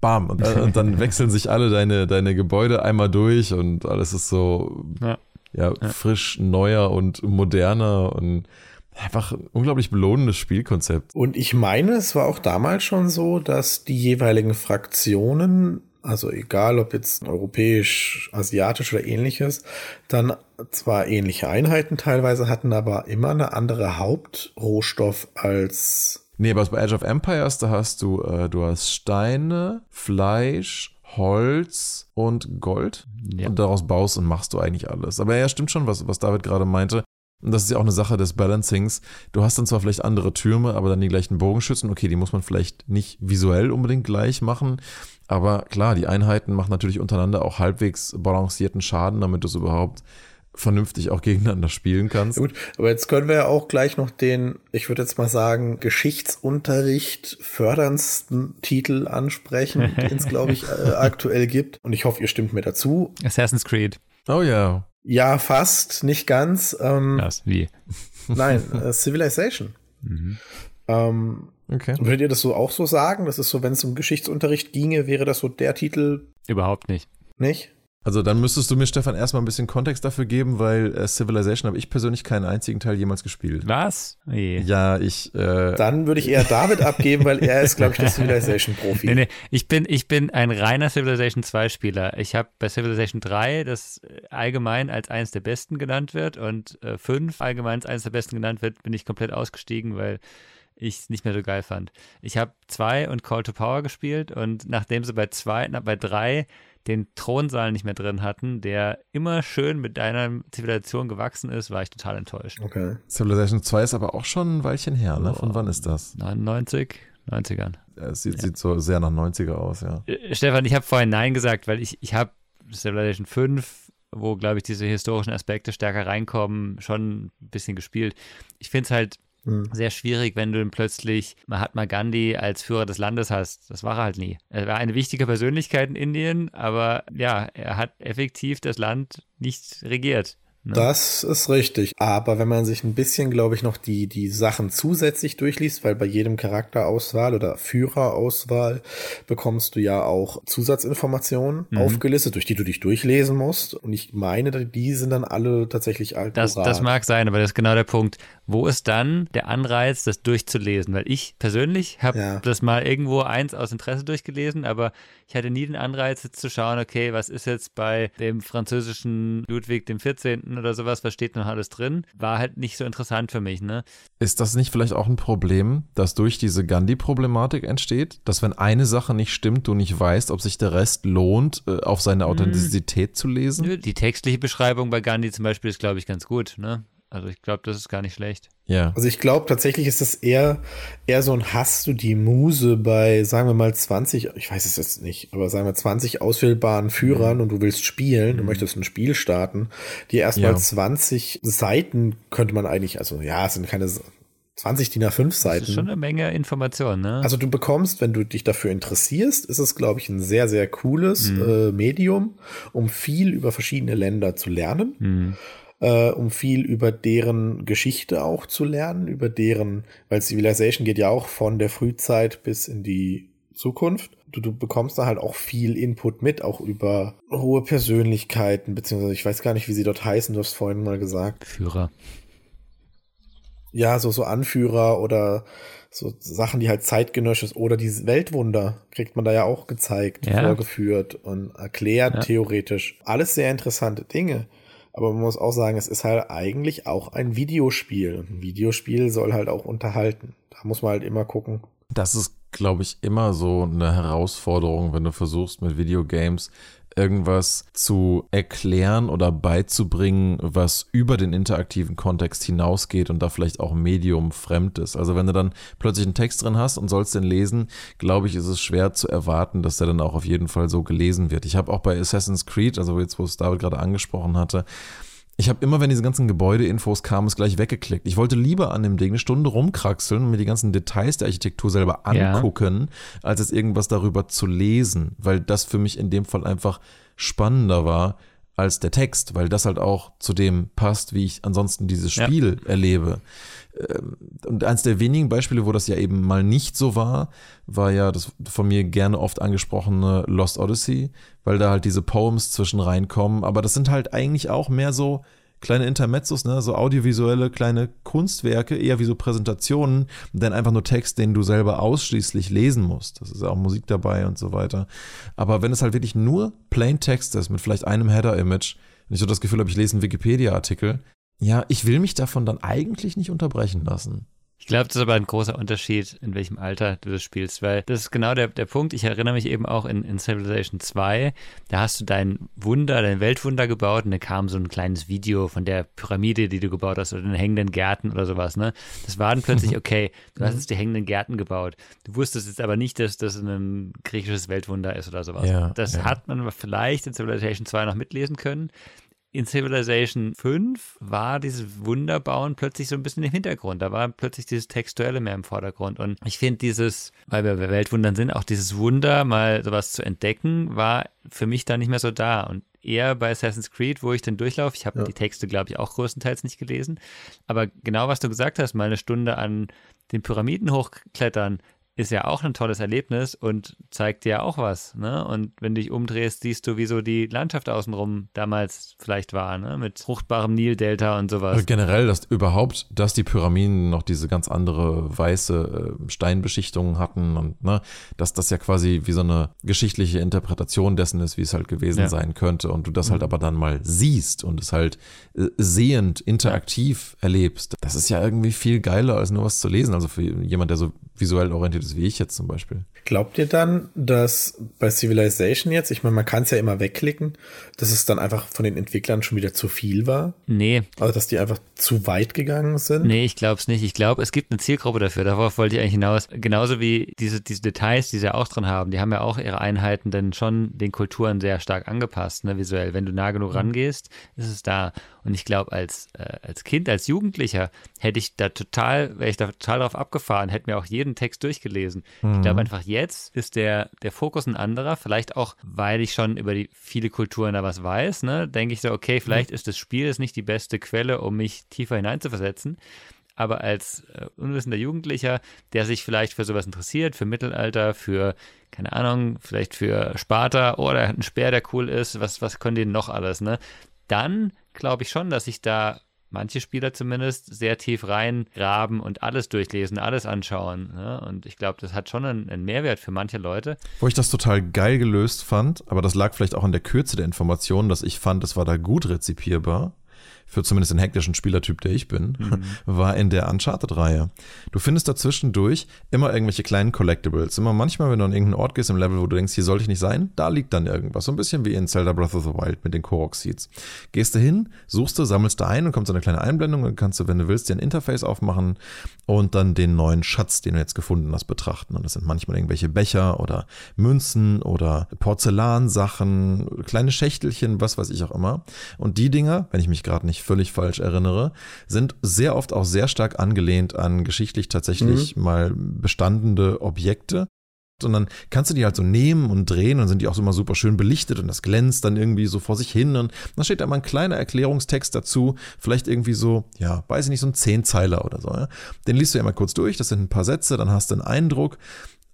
bam, und, äh, und, dann wechseln sich alle deine, deine Gebäude einmal durch und alles ist so, ja, ja, ja. frisch, neuer und moderner und einfach ein unglaublich belohnendes Spielkonzept. Und ich meine, es war auch damals schon so, dass die jeweiligen Fraktionen, also egal ob jetzt europäisch, asiatisch oder ähnliches, dann zwar ähnliche Einheiten teilweise hatten, aber immer eine andere Hauptrohstoff als Nee, aber bei Age of Empires, da hast du, äh, du hast Steine, Fleisch, Holz und Gold. Ja. Und daraus baust und machst du eigentlich alles. Aber ja, stimmt schon, was, was David gerade meinte. Und das ist ja auch eine Sache des Balancings. Du hast dann zwar vielleicht andere Türme, aber dann die gleichen Bogenschützen. Okay, die muss man vielleicht nicht visuell unbedingt gleich machen. Aber klar, die Einheiten machen natürlich untereinander auch halbwegs balancierten Schaden, damit du es überhaupt vernünftig auch gegeneinander spielen kannst. Gut, aber jetzt können wir ja auch gleich noch den, ich würde jetzt mal sagen, Geschichtsunterricht förderndsten Titel ansprechen, den es, glaube ich, äh, aktuell gibt. Und ich hoffe, ihr stimmt mir dazu. Assassin's Creed. Oh ja. Ja, fast, nicht ganz. Ähm, Was? Wie? Nein, äh, Civilization. Mhm. Ähm, okay. Würdet ihr das so auch so sagen? Das ist so, wenn es um Geschichtsunterricht ginge, wäre das so der Titel? Überhaupt nicht. Nicht? Also dann müsstest du mir, Stefan, erstmal ein bisschen Kontext dafür geben, weil äh, Civilization habe ich persönlich keinen einzigen Teil jemals gespielt. Was? Nee. Ja, ich. Äh dann würde ich eher David abgeben, weil er ist, glaube ich, der Civilization-Profi. Nee, nee, ich bin, ich bin ein reiner Civilization 2-Spieler. Ich habe bei Civilization 3, das allgemein als eines der besten genannt wird, und äh, 5 allgemein als eines der besten genannt wird, bin ich komplett ausgestiegen, weil ich es nicht mehr so geil fand. Ich habe 2 und Call to Power gespielt und nachdem sie bei 2, bei 3 den Thronsaal nicht mehr drin hatten, der immer schön mit deiner Zivilisation gewachsen ist, war ich total enttäuscht. Okay. Civilization 2 ist aber auch schon ein Weilchen her, ne? Von oh, wann ist das? 99, 90ern. Es sieht, ja. sieht so sehr nach 90er aus, ja. Äh, Stefan, ich habe vorhin Nein gesagt, weil ich, ich habe Civilization 5, wo, glaube ich, diese historischen Aspekte stärker reinkommen, schon ein bisschen gespielt. Ich finde es halt Mhm. Sehr schwierig, wenn du dann plötzlich Mahatma Gandhi als Führer des Landes hast. Das war er halt nie. Er war eine wichtige Persönlichkeit in Indien, aber ja, er hat effektiv das Land nicht regiert. Ne? Das ist richtig. Aber wenn man sich ein bisschen, glaube ich, noch die, die Sachen zusätzlich durchliest, weil bei jedem Charakterauswahl oder Führerauswahl bekommst du ja auch Zusatzinformationen mhm. aufgelistet, durch die du dich durchlesen musst. Und ich meine, die sind dann alle tatsächlich alt. Das, das mag sein, aber das ist genau der Punkt. Wo ist dann der Anreiz, das durchzulesen? Weil ich persönlich habe ja. das mal irgendwo eins aus Interesse durchgelesen, aber ich hatte nie den Anreiz, jetzt zu schauen, okay, was ist jetzt bei dem französischen Ludwig dem 14. oder sowas, was steht noch alles drin? War halt nicht so interessant für mich, ne? Ist das nicht vielleicht auch ein Problem, das durch diese Gandhi-Problematik entsteht? Dass wenn eine Sache nicht stimmt, du nicht weißt, ob sich der Rest lohnt, äh, auf seine hm. Authentizität hm. zu lesen? Die textliche Beschreibung bei Gandhi zum Beispiel ist, glaube ich, ganz gut, ne? Also ich glaube, das ist gar nicht schlecht. Ja. Also ich glaube tatsächlich ist das eher, eher so ein Hast du die Muse bei, sagen wir mal 20, ich weiß es jetzt nicht, aber sagen wir 20 auswählbaren Führern mhm. und du willst spielen, du mhm. möchtest ein Spiel starten, die erstmal ja. 20 Seiten könnte man eigentlich, also ja, es sind keine 20 DIN A5 Seiten. Das ist schon eine Menge Informationen, ne? Also du bekommst, wenn du dich dafür interessierst, ist es, glaube ich, ein sehr, sehr cooles mhm. äh, Medium, um viel über verschiedene Länder zu lernen. Mhm äh, um viel über deren Geschichte auch zu lernen, über deren, weil Civilization geht ja auch von der Frühzeit bis in die Zukunft. Du, du bekommst da halt auch viel Input mit, auch über hohe Persönlichkeiten, beziehungsweise ich weiß gar nicht, wie sie dort heißen, du hast vorhin mal gesagt. Führer. Ja, so, so Anführer oder so Sachen, die halt zeitgenössisch ist oder diese Weltwunder kriegt man da ja auch gezeigt, ja. vorgeführt und erklärt ja. theoretisch. Alles sehr interessante Dinge. Aber man muss auch sagen, es ist halt eigentlich auch ein Videospiel. Ein Videospiel soll halt auch unterhalten. Da muss man halt immer gucken. Das ist, glaube ich, immer so eine Herausforderung, wenn du versuchst, mit Videogames irgendwas zu erklären oder beizubringen, was über den interaktiven Kontext hinausgeht und da vielleicht auch Medium fremd ist. Also wenn du dann plötzlich einen Text drin hast und sollst den lesen, glaube ich, ist es schwer zu erwarten, dass der dann auch auf jeden Fall so gelesen wird. Ich habe auch bei Assassin's Creed, also jetzt wo es David gerade angesprochen hatte, ich habe immer, wenn diese ganzen Gebäudeinfos kamen, es gleich weggeklickt. Ich wollte lieber an dem Ding eine Stunde rumkraxeln und mir die ganzen Details der Architektur selber angucken, ja. als es irgendwas darüber zu lesen, weil das für mich in dem Fall einfach spannender war als der Text, weil das halt auch zu dem passt, wie ich ansonsten dieses Spiel ja. erlebe. Ähm, und eins der wenigen Beispiele, wo das ja eben mal nicht so war, war ja das von mir gerne oft angesprochene Lost Odyssey, weil da halt diese Poems zwischen reinkommen. Aber das sind halt eigentlich auch mehr so kleine Intermezzos, ne, so audiovisuelle kleine Kunstwerke, eher wie so Präsentationen, denn einfach nur Text, den du selber ausschließlich lesen musst. Das ist auch Musik dabei und so weiter. Aber wenn es halt wirklich nur Plain Text ist, mit vielleicht einem Header-Image, und ich so das Gefühl habe, ich lese einen Wikipedia-Artikel, ja, ich will mich davon dann eigentlich nicht unterbrechen lassen. Ich glaube, das ist aber ein großer Unterschied, in welchem Alter du das spielst, weil das ist genau der, der Punkt. Ich erinnere mich eben auch in, in Civilization 2, da hast du dein Wunder, dein Weltwunder gebaut und da kam so ein kleines Video von der Pyramide, die du gebaut hast oder den hängenden Gärten oder sowas, ne? Das war dann plötzlich, okay, du hast mhm. jetzt die hängenden Gärten gebaut. Du wusstest jetzt aber nicht, dass das ein griechisches Weltwunder ist oder sowas. Ja, das ja. hat man vielleicht in Civilization 2 noch mitlesen können in Civilization 5 war dieses Wunderbauen plötzlich so ein bisschen im Hintergrund. Da war plötzlich dieses Textuelle mehr im Vordergrund. Und ich finde dieses, weil wir bei Weltwundern sind, auch dieses Wunder, mal sowas zu entdecken, war für mich da nicht mehr so da. Und eher bei Assassin's Creed, wo ich dann durchlaufe. Ich habe ja. die Texte, glaube ich, auch größtenteils nicht gelesen. Aber genau, was du gesagt hast, mal eine Stunde an den Pyramiden hochklettern, ist ja auch ein tolles Erlebnis und zeigt dir auch was. Ne? Und wenn du dich umdrehst, siehst du, wie so die Landschaft außenrum damals vielleicht war, ne? mit fruchtbarem Nildelta und sowas. Also generell, dass überhaupt, dass die Pyramiden noch diese ganz andere weiße äh, Steinbeschichtung hatten und ne, dass das ja quasi wie so eine geschichtliche Interpretation dessen ist, wie es halt gewesen ja. sein könnte und du das halt mhm. halt aber dann mal siehst und es halt äh, sehend, interaktiv ja. erlebst. Das ist ja irgendwie viel geiler, als nur was zu lesen. Also für jemand, der so visuell orientiert ist wie ich jetzt zum Beispiel. Glaubt ihr dann, dass bei Civilization jetzt, ich meine, man kann es ja immer wegklicken, dass es dann einfach von den Entwicklern schon wieder zu viel war? Nee. Also, dass die einfach zu weit gegangen sind? Nee, ich glaube es nicht. Ich glaube, es gibt eine Zielgruppe dafür. Darauf wollte ich eigentlich hinaus. Genauso wie diese, diese Details, die sie auch drin haben. Die haben ja auch ihre Einheiten dann schon den Kulturen sehr stark angepasst, ne, visuell. Wenn du nah genug mhm. rangehst, ist es da. Und ich glaube, als, äh, als Kind, als Jugendlicher hätte ich da total, wäre ich da total drauf abgefahren, hätte mir auch jeden Text durchgelesen. Mhm. Ich glaube einfach, jetzt ist der, der Fokus ein anderer. Vielleicht auch, weil ich schon über die viele Kulturen da was weiß, ne? Denke ich so, okay, vielleicht mhm. ist das Spiel ist nicht die beste Quelle, um mich tiefer hineinzuversetzen aber als äh, unwissender Jugendlicher, der sich vielleicht für sowas interessiert, für Mittelalter, für, keine Ahnung, vielleicht für Sparta oder oh, ein Speer, der cool ist, was, was können die noch alles, ne? Dann glaube ich schon, dass sich da manche Spieler zumindest sehr tief reingraben und alles durchlesen, alles anschauen. Ne? Und ich glaube, das hat schon einen, einen, Mehrwert für manche Leute. Wo ich das total geil gelöst fand, aber das lag vielleicht auch an der Kürze der Informationen, dass ich fand, es war da gut rezipierbar für zumindest den hektischen Spielertyp, der ich bin, mhm. war in der Uncharted-Reihe. Du findest dazwischendurch immer irgendwelche kleinen Collectibles. Immer manchmal, wenn du an irgendeinen Ort gehst im Level, wo du denkst, hier sollte ich nicht sein, da liegt dann irgendwas. So ein bisschen wie in Zelda Breath of the Wild mit den Korok Seeds. Gehst du hin, suchst du, sammelst da ein und kommt so eine kleine Einblendung und kannst du, wenn du willst, dir ein Interface aufmachen und dann den neuen Schatz, den du jetzt gefunden hast, betrachten. Und das sind manchmal irgendwelche Becher oder Münzen oder Porzellansachen, kleine Schächtelchen, was weiß ich auch immer. Und die Dinger, wenn ich mich gerade nicht völlig falsch erinnere, sind sehr oft auch sehr stark angelehnt an geschichtlich tatsächlich mhm. mal bestandene Objekte. Und dann kannst du die halt so nehmen und drehen und sind die auch so immer super schön belichtet und das glänzt dann irgendwie so vor sich hin und dann steht da mal ein kleiner Erklärungstext dazu, vielleicht irgendwie so, ja, weiß ich nicht, so ein Zehnzeiler oder so. Ja? Den liest du ja mal kurz durch, das sind ein paar Sätze, dann hast du einen Eindruck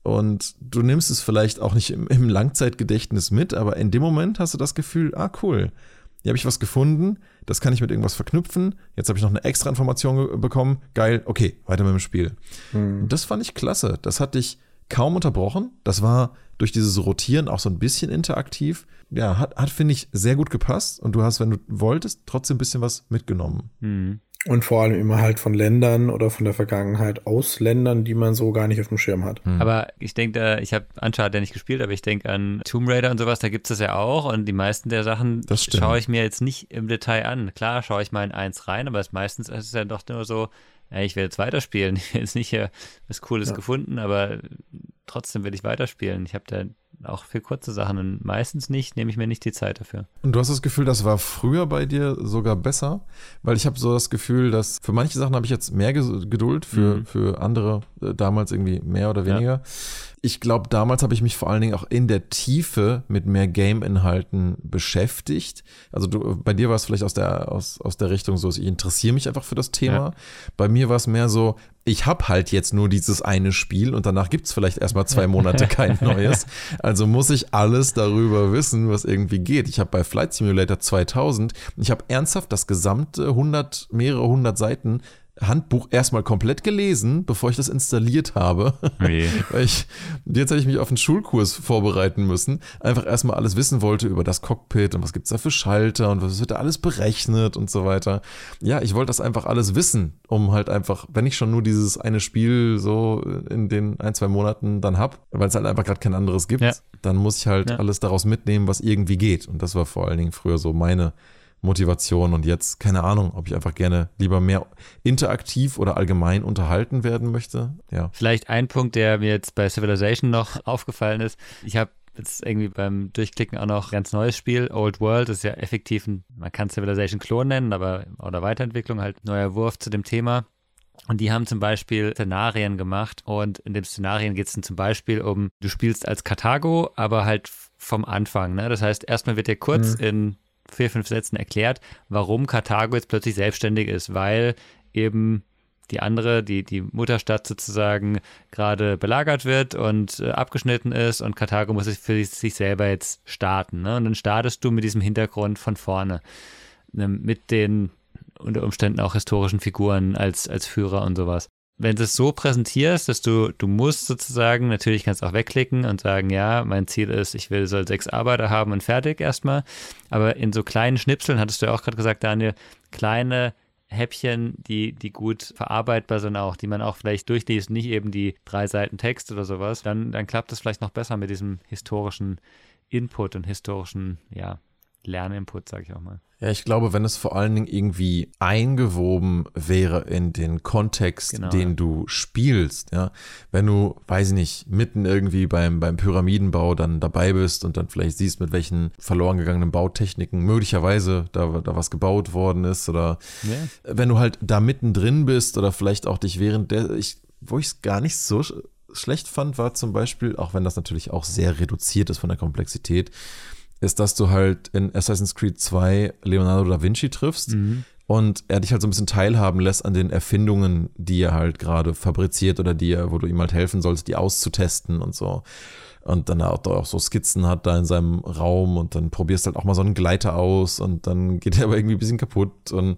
und du nimmst es vielleicht auch nicht im, im Langzeitgedächtnis mit, aber in dem Moment hast du das Gefühl, ah cool, hier habe ich was gefunden, das kann ich mit irgendwas verknüpfen. Jetzt habe ich noch eine extra Information bekommen. Geil, okay, weiter mit dem Spiel. Mhm. Das fand ich klasse. Das hat dich kaum unterbrochen. Das war durch dieses Rotieren auch so ein bisschen interaktiv. Ja, hat, hat finde ich, sehr gut gepasst. Und du hast, wenn du wolltest, trotzdem ein bisschen was mitgenommen. Mhm. Und vor allem immer halt von Ländern oder von der Vergangenheit aus Ländern, die man so gar nicht auf dem Schirm hat. Mhm. Aber ich denke, ich habe Uncharted ja nicht gespielt, aber ich denke an Tomb Raider und sowas, da gibt es das ja auch. Und die meisten der Sachen schaue ich mir jetzt nicht im Detail an. Klar schaue ich mal in eins rein, aber es meistens ist es ja doch nur so, ja, ich will jetzt weiterspielen. Ich jetzt nicht hier was Cooles ja. gefunden, aber trotzdem will ich weiterspielen. Ich habe da auch für kurze Sachen und meistens nicht, nehme ich mir nicht die Zeit dafür. Und du hast das Gefühl, das war früher bei dir sogar besser? Weil ich habe so das Gefühl, dass für manche Sachen habe ich jetzt mehr Geduld, für, mhm. für andere äh, damals irgendwie mehr oder weniger. Ja ich glaube, damals habe ich mich vor allen Dingen auch in der Tiefe mit mehr Game-Inhalten beschäftigt. Also du, bei dir war es vielleicht aus der, aus, aus der Richtung so, ich interessiere mich einfach für das Thema. Ja. Bei mir war es mehr so, ich habe halt jetzt nur dieses eine Spiel und danach gibt es vielleicht erstmal zwei Monate kein neues. Also muss ich alles darüber wissen, was irgendwie geht. Ich habe bei Flight Simulator 2000, ich habe ernsthaft das gesamte 100, mehrere hundert Seiten Handbuch erstmal komplett gelesen, bevor ich das installiert habe. Nee. Weil ich, jetzt hätte ich mich auf einen Schulkurs vorbereiten müssen. Einfach erstmal alles wissen wollte über das Cockpit und was gibt es da für Schalter und was wird da alles berechnet und so weiter. Ja, ich wollte das einfach alles wissen, um halt einfach, wenn ich schon nur dieses eine Spiel so in den ein, zwei Monaten dann hab, weil es halt einfach gerade kein anderes gibt, ja. dann muss ich halt ja. alles daraus mitnehmen, was irgendwie geht. Und das war vor allen Dingen früher so meine Motivation und jetzt keine Ahnung, ob ich einfach gerne lieber mehr interaktiv oder allgemein unterhalten werden möchte. Ja. Vielleicht ein Punkt, der mir jetzt bei Civilization noch aufgefallen ist. Ich habe jetzt irgendwie beim Durchklicken auch noch ein ganz neues Spiel. Old World ist ja effektiv ein, man kann Civilization Klon nennen, aber oder Weiterentwicklung halt neuer Wurf zu dem Thema. Und die haben zum Beispiel Szenarien gemacht und in dem Szenarien geht es dann zum Beispiel um, du spielst als Karthago, aber halt vom Anfang. Ne? Das heißt, erstmal wird dir kurz mhm. in vier, fünf Sätzen erklärt, warum Karthago jetzt plötzlich selbstständig ist, weil eben die andere, die, die Mutterstadt sozusagen gerade belagert wird und äh, abgeschnitten ist und Karthago muss sich für sich selber jetzt starten. Ne? Und dann startest du mit diesem Hintergrund von vorne. Ne? Mit den unter Umständen auch historischen Figuren als, als Führer und sowas. Wenn du es so präsentierst, dass du, du musst sozusagen, natürlich kannst du auch wegklicken und sagen, ja, mein Ziel ist, ich will soll sechs Arbeiter haben und fertig erstmal. Aber in so kleinen Schnipseln, hattest du ja auch gerade gesagt, Daniel, kleine Häppchen, die, die gut verarbeitbar sind auch, die man auch vielleicht durchliest, nicht eben die drei Seiten Text oder sowas, dann, dann klappt es vielleicht noch besser mit diesem historischen Input und historischen, ja, Lerninput, sage ich auch mal. Ja, ich glaube, wenn es vor allen Dingen irgendwie eingewoben wäre in den Kontext, genau, den ja. du spielst, ja, wenn du, weiß ich nicht, mitten irgendwie beim, beim Pyramidenbau dann dabei bist und dann vielleicht siehst, mit welchen verloren gegangenen Bautechniken möglicherweise da, da was gebaut worden ist oder ja. wenn du halt da mittendrin bist oder vielleicht auch dich während der, ich, wo ich es gar nicht so schlecht fand, war zum Beispiel, auch wenn das natürlich auch sehr reduziert ist von der Komplexität, ist, dass du halt in Assassin's Creed 2 Leonardo da Vinci triffst mhm. und er dich halt so ein bisschen teilhaben lässt an den Erfindungen, die er halt gerade fabriziert oder die er, wo du ihm halt helfen sollst, die auszutesten und so und dann auch, auch so Skizzen hat da in seinem Raum und dann probierst halt auch mal so einen Gleiter aus und dann geht er aber irgendwie ein bisschen kaputt und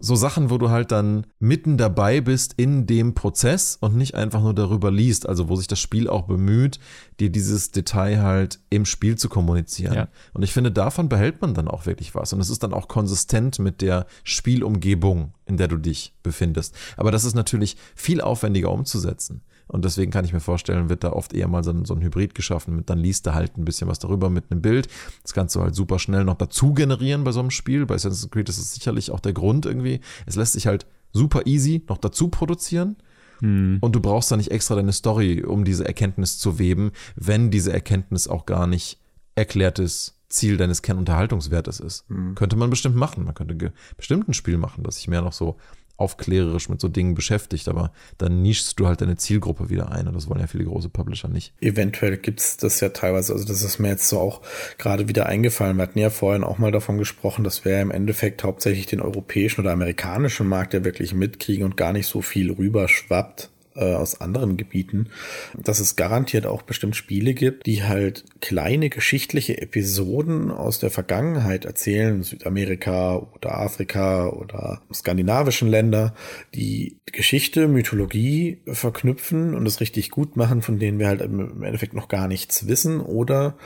so Sachen, wo du halt dann mitten dabei bist in dem Prozess und nicht einfach nur darüber liest, also wo sich das Spiel auch bemüht, dir dieses Detail halt im Spiel zu kommunizieren. Ja. Und ich finde, davon behält man dann auch wirklich was und es ist dann auch konsistent mit der Spielumgebung, in der du dich befindest. Aber das ist natürlich viel aufwendiger umzusetzen. Und deswegen kann ich mir vorstellen, wird da oft eher mal so ein, so ein Hybrid geschaffen. Dann liest du halt ein bisschen was darüber mit einem Bild. Das kannst du halt super schnell noch dazu generieren bei so einem Spiel. Bei Assassin's Creed ist es sicherlich auch der Grund irgendwie. Es lässt sich halt super easy noch dazu produzieren. Hm. Und du brauchst da nicht extra deine Story, um diese Erkenntnis zu weben, wenn diese Erkenntnis auch gar nicht erklärtes Ziel deines Kernunterhaltungswertes ist. Hm. Könnte man bestimmt machen. Man könnte bestimmt ein Spiel machen, das sich mehr noch so aufklärerisch mit so Dingen beschäftigt, aber dann nischst du halt deine Zielgruppe wieder ein und das wollen ja viele große Publisher nicht. Eventuell gibt's das ja teilweise, also das ist mir jetzt so auch gerade wieder eingefallen. Wir hatten ja vorhin auch mal davon gesprochen, dass wir im Endeffekt hauptsächlich den europäischen oder amerikanischen Markt ja wirklich mitkriegen und gar nicht so viel rüberschwappt äh, aus anderen Gebieten, dass es garantiert auch bestimmt Spiele gibt, die halt kleine geschichtliche Episoden aus der Vergangenheit erzählen, Südamerika oder Afrika oder skandinavischen Länder, die Geschichte, Mythologie verknüpfen und es richtig gut machen, von denen wir halt im Endeffekt noch gar nichts wissen oder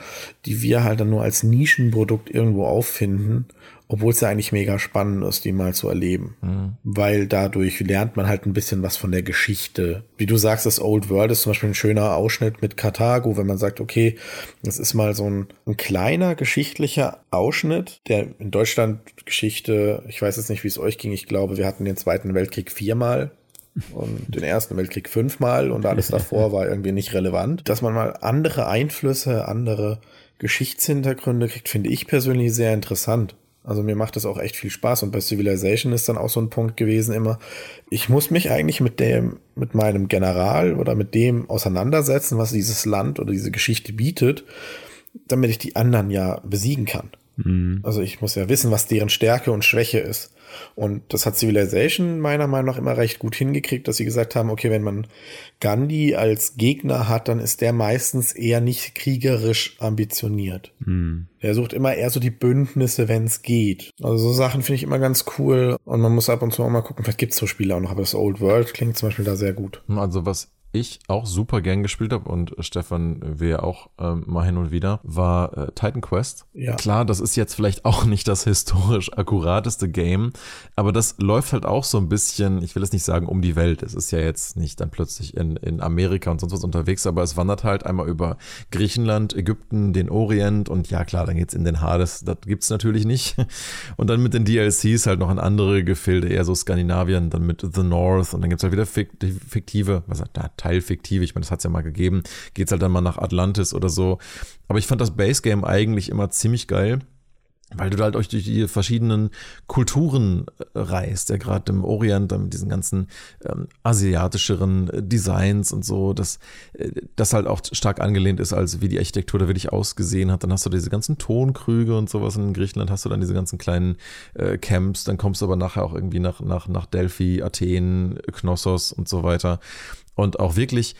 die wir halt dann nur als Nischenprodukt irgendwo auffinden obwohl es ja eigentlich mega spannend ist, die mal zu erleben. Mhm. Weil dadurch lernt man halt ein bisschen was von der Geschichte. Wie du sagst, das Old World ist zum Beispiel ein schöner Ausschnitt mit Karthago, wenn man sagt, okay, das ist mal so ein, ein kleiner geschichtlicher Ausschnitt, der in Deutschland Geschichte, ich weiß jetzt nicht, wie es euch ging, ich glaube, wir hatten den Zweiten Weltkrieg viermal und den Ersten Weltkrieg fünfmal und alles davor war irgendwie nicht relevant. Dass man mal andere Einflüsse, andere Geschichtshintergründe kriegt, finde ich persönlich sehr interessant. Also mir macht das auch echt viel Spaß und bei Civilization ist dann auch so ein Punkt gewesen immer, ich muss mich eigentlich mit dem, mit meinem General oder mit dem auseinandersetzen, was dieses Land oder diese Geschichte bietet, damit ich die anderen ja besiegen kann. Mhm. Also ich muss ja wissen, was deren Stärke und Schwäche ist. Und das hat Civilization meiner Meinung nach immer recht gut hingekriegt, dass sie gesagt haben, okay, wenn man Gandhi als Gegner hat, dann ist der meistens eher nicht kriegerisch ambitioniert. Mhm. Er sucht immer eher so die Bündnisse, wenn es geht. Also so Sachen finde ich immer ganz cool. Und man muss ab und zu auch mal gucken, vielleicht gibt es so Spiele auch noch, aber das Old World klingt zum Beispiel da sehr gut. Also was ich auch super gern gespielt habe und Stefan wir auch ähm, mal hin und wieder, war äh, Titan Quest. Ja. Klar, das ist jetzt vielleicht auch nicht das historisch akkurateste Game, aber das läuft halt auch so ein bisschen, ich will es nicht sagen um die Welt. Es ist ja jetzt nicht dann plötzlich in, in Amerika und sonst was unterwegs, aber es wandert halt einmal über Griechenland, Ägypten, den Orient und ja klar, dann geht's in den Hades. Das gibt's natürlich nicht. Und dann mit den DLCs halt noch in andere Gefilde, eher so Skandinavien, dann mit The North und dann gibt's halt wieder fiktive, was da teilfiktiv, ich meine, das hat es ja mal gegeben, geht es halt dann mal nach Atlantis oder so. Aber ich fand das Base Game eigentlich immer ziemlich geil. weil du halt durch die verschiedenen Kulturen äh, reist, ja gerade im Orient, dann mit diesen ganzen ähm, asiatischeren äh, Designs und so, dass äh, das halt auch stark angelehnt ist, als wie die Architektur da wirklich ausgesehen hat. Dann hast du diese ganzen Tonkrüge und sowas in Griechenland, hast du dann diese ganzen kleinen äh, Camps, dann kommst du aber nachher auch irgendwie nach, nach, nach Delphi, Athen, Knossos und so weiter. Und auch wirklich,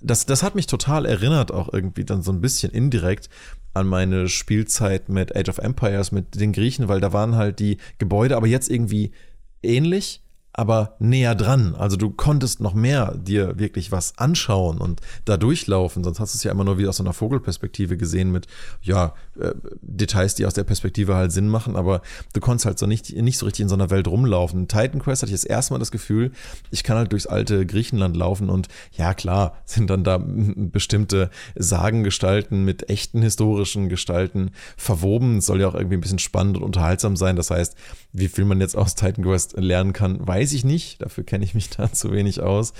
das, das hat mich total erinnert, auch irgendwie dann so ein bisschen indirekt an meine Spielzeit mit Age of Empires, mit den Griechen, weil da waren halt die Gebäude aber jetzt irgendwie ähnlich, aber näher dran. Also du konntest noch mehr dir wirklich was anschauen und da durchlaufen. Sonst hast du es ja immer nur wie aus so einer Vogelperspektive gesehen mit, ja, äh, Details, die aus der Perspektive halt Sinn machen, aber du konntest halt so nicht, nicht so richtig in so einer Welt rumlaufen. In Titan Quest hatte ich das erste Mal das Gefühl, ich kann halt durchs alte Griechenland laufen und ja, klar, sind dann da bestimmte Sagengestalten mit echten historischen Gestalten verwoben. Es soll ja auch irgendwie ein bisschen spannend und unterhaltsam sein. Das heißt, wie viel man jetzt aus Titan Quest lernen kann, weiß ich nicht. Dafür kenne ich mich da zu wenig aus.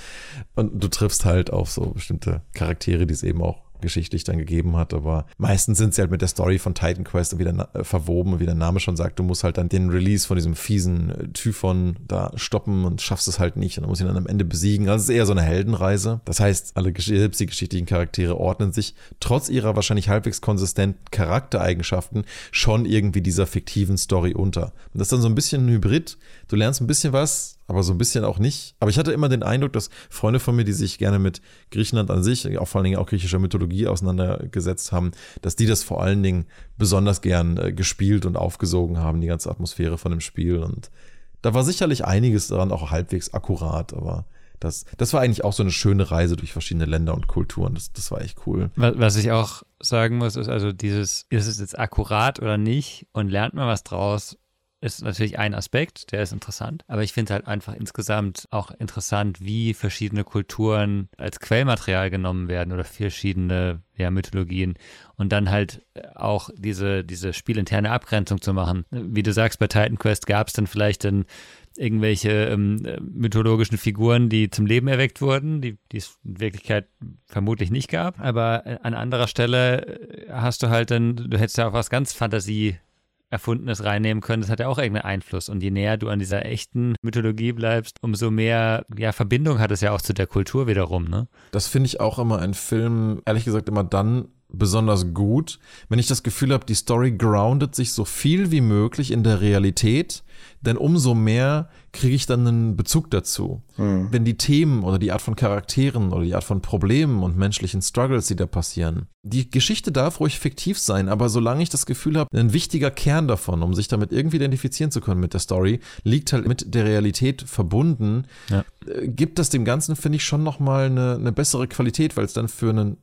Und du triffst halt auf so bestimmte Charaktere, die es eben auch geschichtlich dann gegeben hat. Aber meistens sind sie halt mit der Story von Titan Quest wieder äh, verwoben, wie der Name schon sagt. Du musst halt dann den Release von diesem fiesen äh, Typhon da stoppen und schaffst es halt nicht. Und dann musst ihn dann am Ende besiegen. Also es ist eher so eine Heldenreise. Das heißt, alle selbst die geschichtlichen Charaktere ordnen sich trotz ihrer wahrscheinlich halbwegs konsistenten Charaktereigenschaften schon irgendwie dieser fiktiven Story unter. Und das ist dann so ein bisschen ein Hybrid. Du lernst ein bisschen was, aber so ein bisschen auch nicht. Aber ich hatte immer den Eindruck, dass Freunde von mir, die sich gerne mit Griechenland an sich, auch vor allen Dingen auch griechischer Mythologie auseinandergesetzt haben, dass die das vor allen Dingen besonders gern äh, gespielt und aufgesogen haben, die ganze Atmosphäre von dem Spiel. Und da war sicherlich einiges daran auch halbwegs akkurat, aber das, das war eigentlich auch so eine schöne Reise durch verschiedene Länder und Kulturen. Das, das war echt cool. Was ich auch sagen muss, ist also dieses, ist es jetzt akkurat oder nicht und lernt man was draus? Ist natürlich ein Aspekt, der ist interessant. Aber ich finde halt einfach insgesamt auch interessant, wie verschiedene Kulturen als Quellmaterial genommen werden oder verschiedene ja, Mythologien und dann halt auch diese, diese spielinterne Abgrenzung zu machen. Wie du sagst, bei Titan Quest gab es dann vielleicht dann irgendwelche ähm, mythologischen Figuren, die zum Leben erweckt wurden, die, die es in Wirklichkeit vermutlich nicht gab. Aber äh, an anderer Stelle hast du halt dann, du hättest ja auch was ganz Fantasie Erfundenes reinnehmen können, das hat ja auch irgendeinen Einfluss. Und je näher du an dieser echten Mythologie bleibst, umso mehr ja, Verbindung hat es ja auch zu der Kultur wiederum. Ne? Das finde ich auch immer ein Film, ehrlich gesagt, immer dann besonders gut, wenn ich das Gefühl habe, die Story groundet sich so viel wie möglich in der Realität, denn umso mehr kriege ich dann einen Bezug dazu. Mhm. Wenn die Themen oder die Art von Charakteren oder die Art von Problemen und menschlichen Struggles, die da passieren, die Geschichte darf ruhig fiktiv sein, aber solange ich das Gefühl habe, ein wichtiger Kern davon, um sich damit irgendwie identifizieren zu können mit der Story, liegt halt mit der Realität verbunden, ja. Äh, gibt das dem Ganzen, finde ich, schon nochmal eine, eine bessere Qualität, weil es dann für einen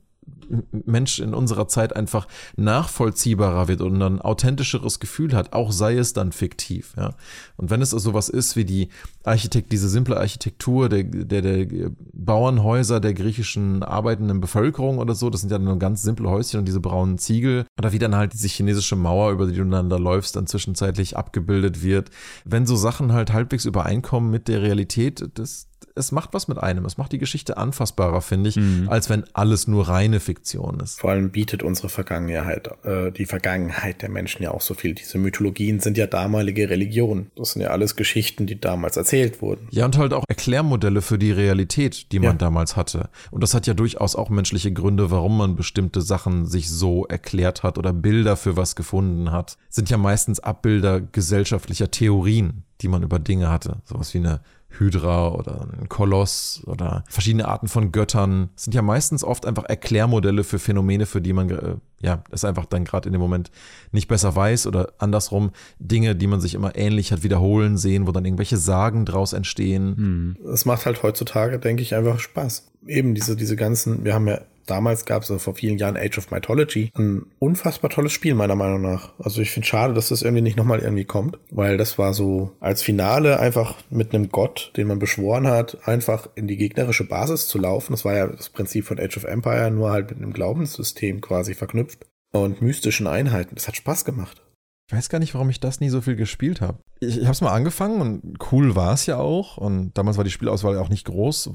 Mensch in unserer Zeit einfach nachvollziehbarer wird und ein authentischeres Gefühl hat, auch sei es dann fiktiv. Ja. Und wenn es also was ist wie die Architekt, diese simple Architektur der, der, der Bauernhäuser der griechischen arbeitenden Bevölkerung oder so, das sind ja nur ganz simple Häuschen und diese braunen Ziegel oder wie dann halt diese chinesische Mauer, über die du dann da läufst, dann zwischenzeitlich abgebildet wird. Wenn so Sachen halt halbwegs übereinkommen mit der Realität, das, es macht was mit einem. Es macht die Geschichte anfassbarer, finde ich, mhm. als wenn alles nur reine Fiktion ist. Vor allem bietet unsere Vergangenheit, äh, die Vergangenheit der Menschen ja auch so viel. Diese Mythologien sind ja damalige Religionen. Das sind ja alles Geschichten, die damals erzählt wurden. Ja, und halt auch Erklärmodelle für die Realität, die man ja. damals hatte. Und das hat ja durchaus auch menschliche Gründe, warum man bestimmte Sachen sich so erklärt hat oder Bilder für was gefunden hat. Sind ja meistens Abbilder gesellschaftlicher Theorien, die man über Dinge hatte. Sowas wie eine Hydra oder ein Koloss oder verschiedene Arten von Göttern sind ja meistens oft einfach Erklärmodelle für Phänomene, für die man äh, ja es einfach dann gerade in dem Moment nicht besser weiß oder andersrum Dinge, die man sich immer ähnlich hat wiederholen sehen, wo dann irgendwelche Sagen draus entstehen. Es macht halt heutzutage, denke ich, einfach Spaß. Eben diese diese ganzen, wir haben ja Damals gab es also vor vielen Jahren Age of Mythology. Ein unfassbar tolles Spiel, meiner Meinung nach. Also ich finde schade, dass das irgendwie nicht nochmal irgendwie kommt, weil das war so als Finale einfach mit einem Gott, den man beschworen hat, einfach in die gegnerische Basis zu laufen. Das war ja das Prinzip von Age of Empire, nur halt mit einem Glaubenssystem quasi verknüpft und mystischen Einheiten. Das hat Spaß gemacht. Ich weiß gar nicht, warum ich das nie so viel gespielt habe. Ich, ich habe es mal angefangen und cool war es ja auch. Und damals war die Spielauswahl ja auch nicht groß,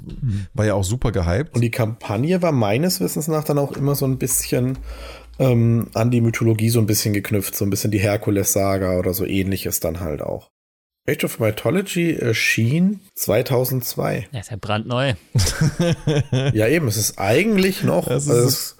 war ja auch super gehypt. Und die Kampagne war meines Wissens nach dann auch immer so ein bisschen ähm, an die Mythologie so ein bisschen geknüpft, so ein bisschen die Herkules-Saga oder so ähnliches dann halt auch. Age of Mythology erschien 2002. Ja, ist ja brandneu. ja, eben, es ist eigentlich noch, Das ist- also es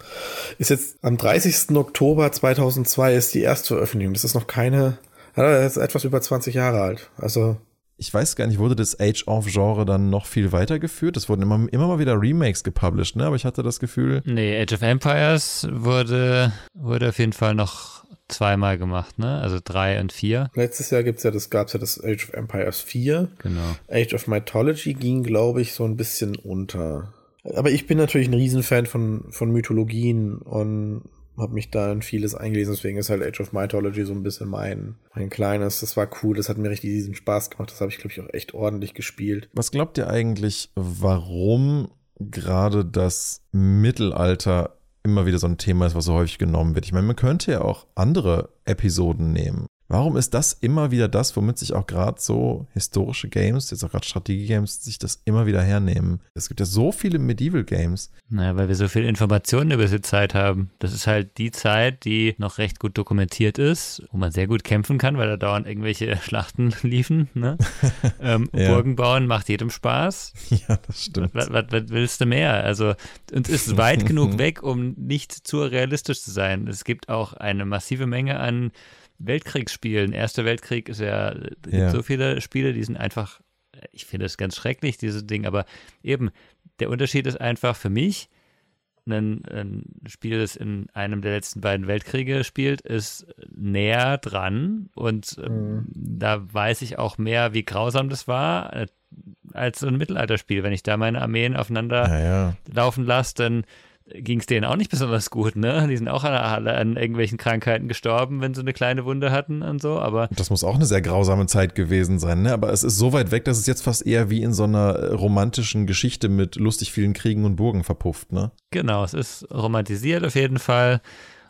ist jetzt am 30. Oktober 2002 ist die erste Veröffentlichung. Das ist noch keine, ja, das ist etwas über 20 Jahre alt. Also, Ich weiß gar nicht, wurde das Age-of-Genre dann noch viel weitergeführt? Es wurden immer, immer mal wieder Remakes gepublished, ne? Aber ich hatte das Gefühl, Nee, Age of Empires wurde, wurde auf jeden Fall noch zweimal gemacht, ne? Also drei und vier. letztes Jahr gibt's ja das, gab's ja das Age of Empires 4. Genau. Age of Mythology ging, glaube ich, so ein bisschen unter. Aber ich bin natürlich ein Riesenfan von, von Mythologien und habe mich da in vieles eingelesen. Deswegen ist halt Age of Mythology so ein bisschen mein, mein kleines. Das war cool, das hat mir richtig diesen Spaß gemacht. Das habe ich, glaube ich, auch echt ordentlich gespielt. was glaubt ihr eigentlich, warum gerade das Mittelalter immer wieder so ein Thema ist, was so häufig genommen wird? Ich meine, man könnte ja auch andere Episoden nehmen. Warum ist das immer wieder das, womit sich auch gerade so historische Games, jetzt auch gerade Strategie-Games, sich das immer wieder hernehmen? Es gibt ja so viele Medieval-Games. Naja, weil wir so viel Informationen über diese Zeit haben. Das ist halt die Zeit, die noch recht gut dokumentiert ist, wo man sehr gut kämpfen kann, weil da dauernd irgendwelche Schlachten liefen. Ne? ähm, Ja. Burgen bauen macht jedem Spaß. Ja, das stimmt. Was, was, was willst du mehr? Also, uns ist weit genug weg, um nicht zu realistisch zu sein. Es gibt auch eine massive Menge an Weltkriegsspielen. Erster Weltkrieg ist ja, Ja. so viele Spiele, die sind einfach, ich finde es ganz schrecklich, dieses Ding, aber eben, der Unterschied ist einfach für mich, ein, ein Spiel, das in einem der letzten beiden Weltkriege spielt, ist näher dran und ähm, da weiß ich auch mehr, wie grausam das war, äh, als so ein Mittelalterspiel. Wenn ich da meine Armeen aufeinander Ja, ja. laufen lasse, dann ging es denen auch nicht besonders gut, ne? Die sind auch alle an irgendwelchen Krankheiten gestorben, wenn sie eine kleine Wunde hatten und so, aber Das muss auch eine sehr grausame Zeit gewesen sein, ne? Aber es ist so weit weg, dass es jetzt fast eher wie in so einer romantischen Geschichte mit lustig vielen Kriegen und Burgen verpufft, ne? Genau, es ist romantisiert auf jeden Fall.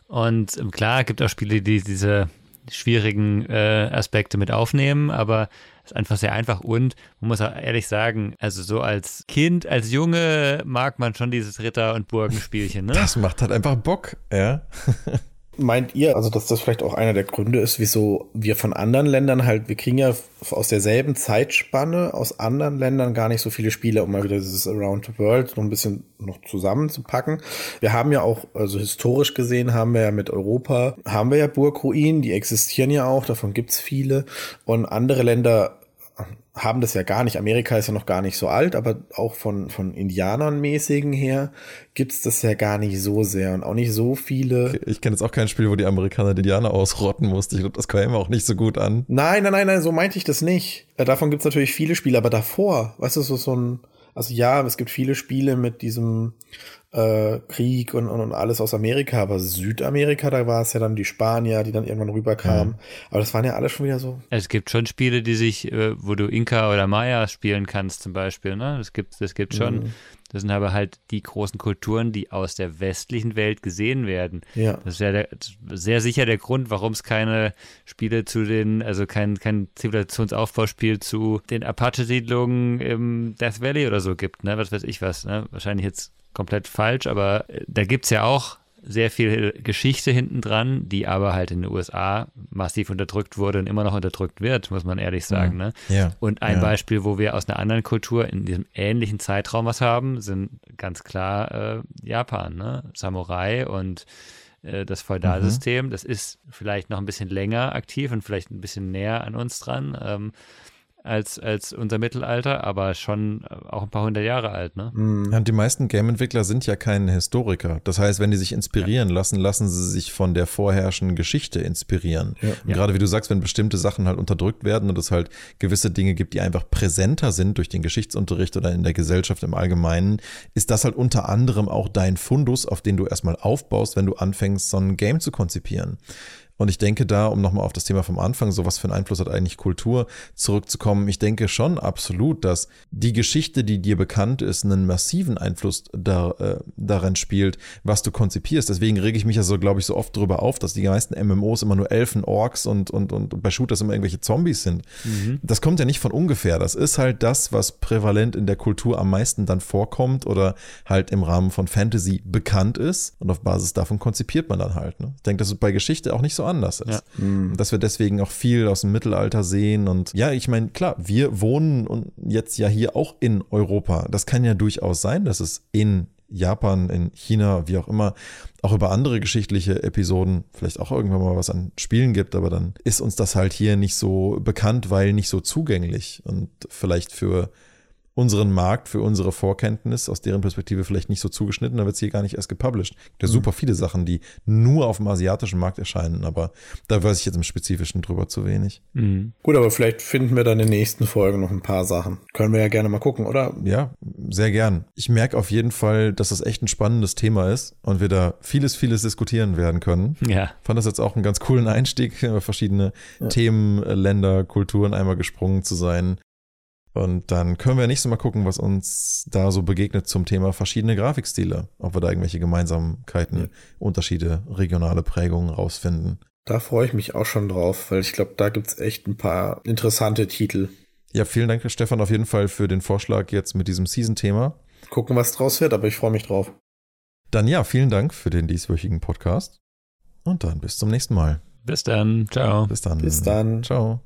Und ähm, klar, es gibt auch Spiele, die diese schwierigen äh, Aspekte mit aufnehmen, aber es ist einfach sehr einfach. Und man muss auch ehrlich sagen, also so als Kind, als Junge mag man schon dieses Ritter- und Burgenspielchen, ne? Das macht halt einfach Bock, ja. Meint ihr, also dass das vielleicht auch einer der Gründe ist, wieso wir von anderen Ländern halt, wir kriegen ja aus derselben Zeitspanne aus anderen Ländern gar nicht so viele Spiele, um mal wieder dieses Around the World noch ein bisschen noch zusammenzupacken. Wir haben ja auch, also historisch gesehen haben wir ja mit Europa, haben wir ja Burgruinen, die existieren ja auch, davon gibt's viele. Und andere Länder haben das ja gar nicht. Amerika ist ja noch gar nicht so alt, aber auch von, von Indianern mäßigen her gibt's das ja gar nicht so sehr und auch nicht so viele. Ich kenne jetzt auch kein Spiel, wo die Amerikaner die Indianer ausrotten mussten. Ich glaube, das kam auch nicht so gut an. Nein, nein, nein, nein, so meinte ich das nicht. Äh, Davon gibt's natürlich viele Spiele, aber davor, weißt du, so, so ein, also ja, es gibt viele Spiele mit diesem äh, Krieg und, und, und alles aus Amerika, aber Südamerika, da war es ja dann die Spanier, die dann irgendwann rüberkamen. Aber das waren ja alle schon wieder so. Es gibt schon Spiele, die sich, äh, wo du Inka oder Maya spielen kannst, zum Beispiel, ne? Das gibt, das gibt schon. Mhm. Das sind aber halt die großen Kulturen, die aus der westlichen Welt gesehen werden. Ja. Das ist ja der, sehr sicher der Grund, warum es keine Spiele zu den, also kein, kein Zivilisationsaufbauspiel zu den Apache-Siedlungen im Death Valley oder so gibt, ne? Was weiß ich was, ne? Wahrscheinlich jetzt komplett falsch, aber äh, da gibt es ja auch sehr viel Geschichte hinten dran, die aber halt in den USA massiv unterdrückt wurde und immer noch unterdrückt wird, muss man ehrlich sagen. Ne? Ja. Und ein Ja. Beispiel, wo wir aus einer anderen Kultur in diesem ähnlichen Zeitraum was haben, sind ganz klar äh, Japan, ne? Samurai und äh, das Feudalsystem. Das ist vielleicht noch ein bisschen länger aktiv und vielleicht ein bisschen näher an uns dran ähm, als, als unser Mittelalter, aber schon äh, auch ein paar hundert Jahre alt. Ne? Mhm. Ja, und die meisten Game-Entwickler sind ja keine Historiker. Das heißt, wenn die sich inspirieren lassen, lassen sie sich von der vorherrschenden Geschichte inspirieren. Ja. Und gerade wie du sagst, wenn bestimmte Sachen halt unterdrückt werden und es halt gewisse Dinge gibt, die einfach präsenter sind durch den Geschichtsunterricht oder in der Gesellschaft im Allgemeinen, ist das halt unter anderem auch dein Fundus, auf den du erstmal aufbaust, wenn du anfängst, so ein Game zu konzipieren. Und ich denke da, um nochmal auf das Thema vom Anfang, so was für einen Einfluss hat eigentlich Kultur, zurückzukommen, ich denke schon absolut, dass die Geschichte, die dir bekannt ist, einen massiven Einfluss da, äh, darin spielt, was du konzipierst. Deswegen rege ich mich ja so, glaube ich, so oft darüber auf, dass die meisten MMOs immer nur Elfen, Orks und, und, und bei Shooters immer irgendwelche Zombies sind. Mhm. Das kommt ja nicht von ungefähr. Das ist halt das, was prävalent in der Kultur am meisten dann vorkommt oder halt im Rahmen von Fantasy bekannt ist. Und auf Basis davon konzipiert man dann halt. Ne? Ich denke, dass es bei Geschichte auch nicht so anders ist. Ja. Mhm. Dass wir deswegen auch viel aus dem Mittelalter sehen. Und ja, ich meine, klar, wir wohnen und jetzt ja hier auch in Europa. Das kann ja durchaus sein, dass es in Japan, in China, wie auch immer, auch über andere geschichtliche Episoden vielleicht auch irgendwann mal was an Spielen gibt, aber dann ist uns das halt hier nicht so bekannt, weil nicht so zugänglich und vielleicht für unseren Markt, für unsere Vorkenntnis, aus deren Perspektive vielleicht nicht so zugeschnitten, da wird es hier gar nicht erst gepublished. Da mhm. super viele Sachen, die nur auf dem asiatischen Markt erscheinen, aber da weiß ich jetzt im Spezifischen drüber zu wenig. Mhm. Gut, aber vielleicht finden wir dann in den nächsten Folgen noch ein paar Sachen. Können wir ja gerne mal gucken, oder? Ja, sehr gern. Ich merke auf jeden Fall, dass das echt ein spannendes Thema ist und wir da vieles, vieles diskutieren werden können. Ja. Fand das jetzt auch einen ganz coolen Einstieg, über verschiedene ja. Themen, Länder, Kulturen einmal gesprungen zu sein. Und dann können wir nächstes Mal gucken, was uns da so begegnet zum Thema verschiedene Grafikstile. Ob wir da irgendwelche Gemeinsamkeiten, ja. Unterschiede, regionale Prägungen rausfinden. Da freue ich mich auch schon drauf, weil ich glaube, da gibt es echt ein paar interessante Titel. Ja, vielen Dank, Stefan, auf jeden Fall für den Vorschlag jetzt mit diesem Season-Thema. Gucken, was draus wird, aber ich freue mich drauf. Dann ja, vielen Dank für den dieswöchigen Podcast. Und dann bis zum nächsten Mal. Bis dann. Ciao. Bis dann. Bis dann. Ciao.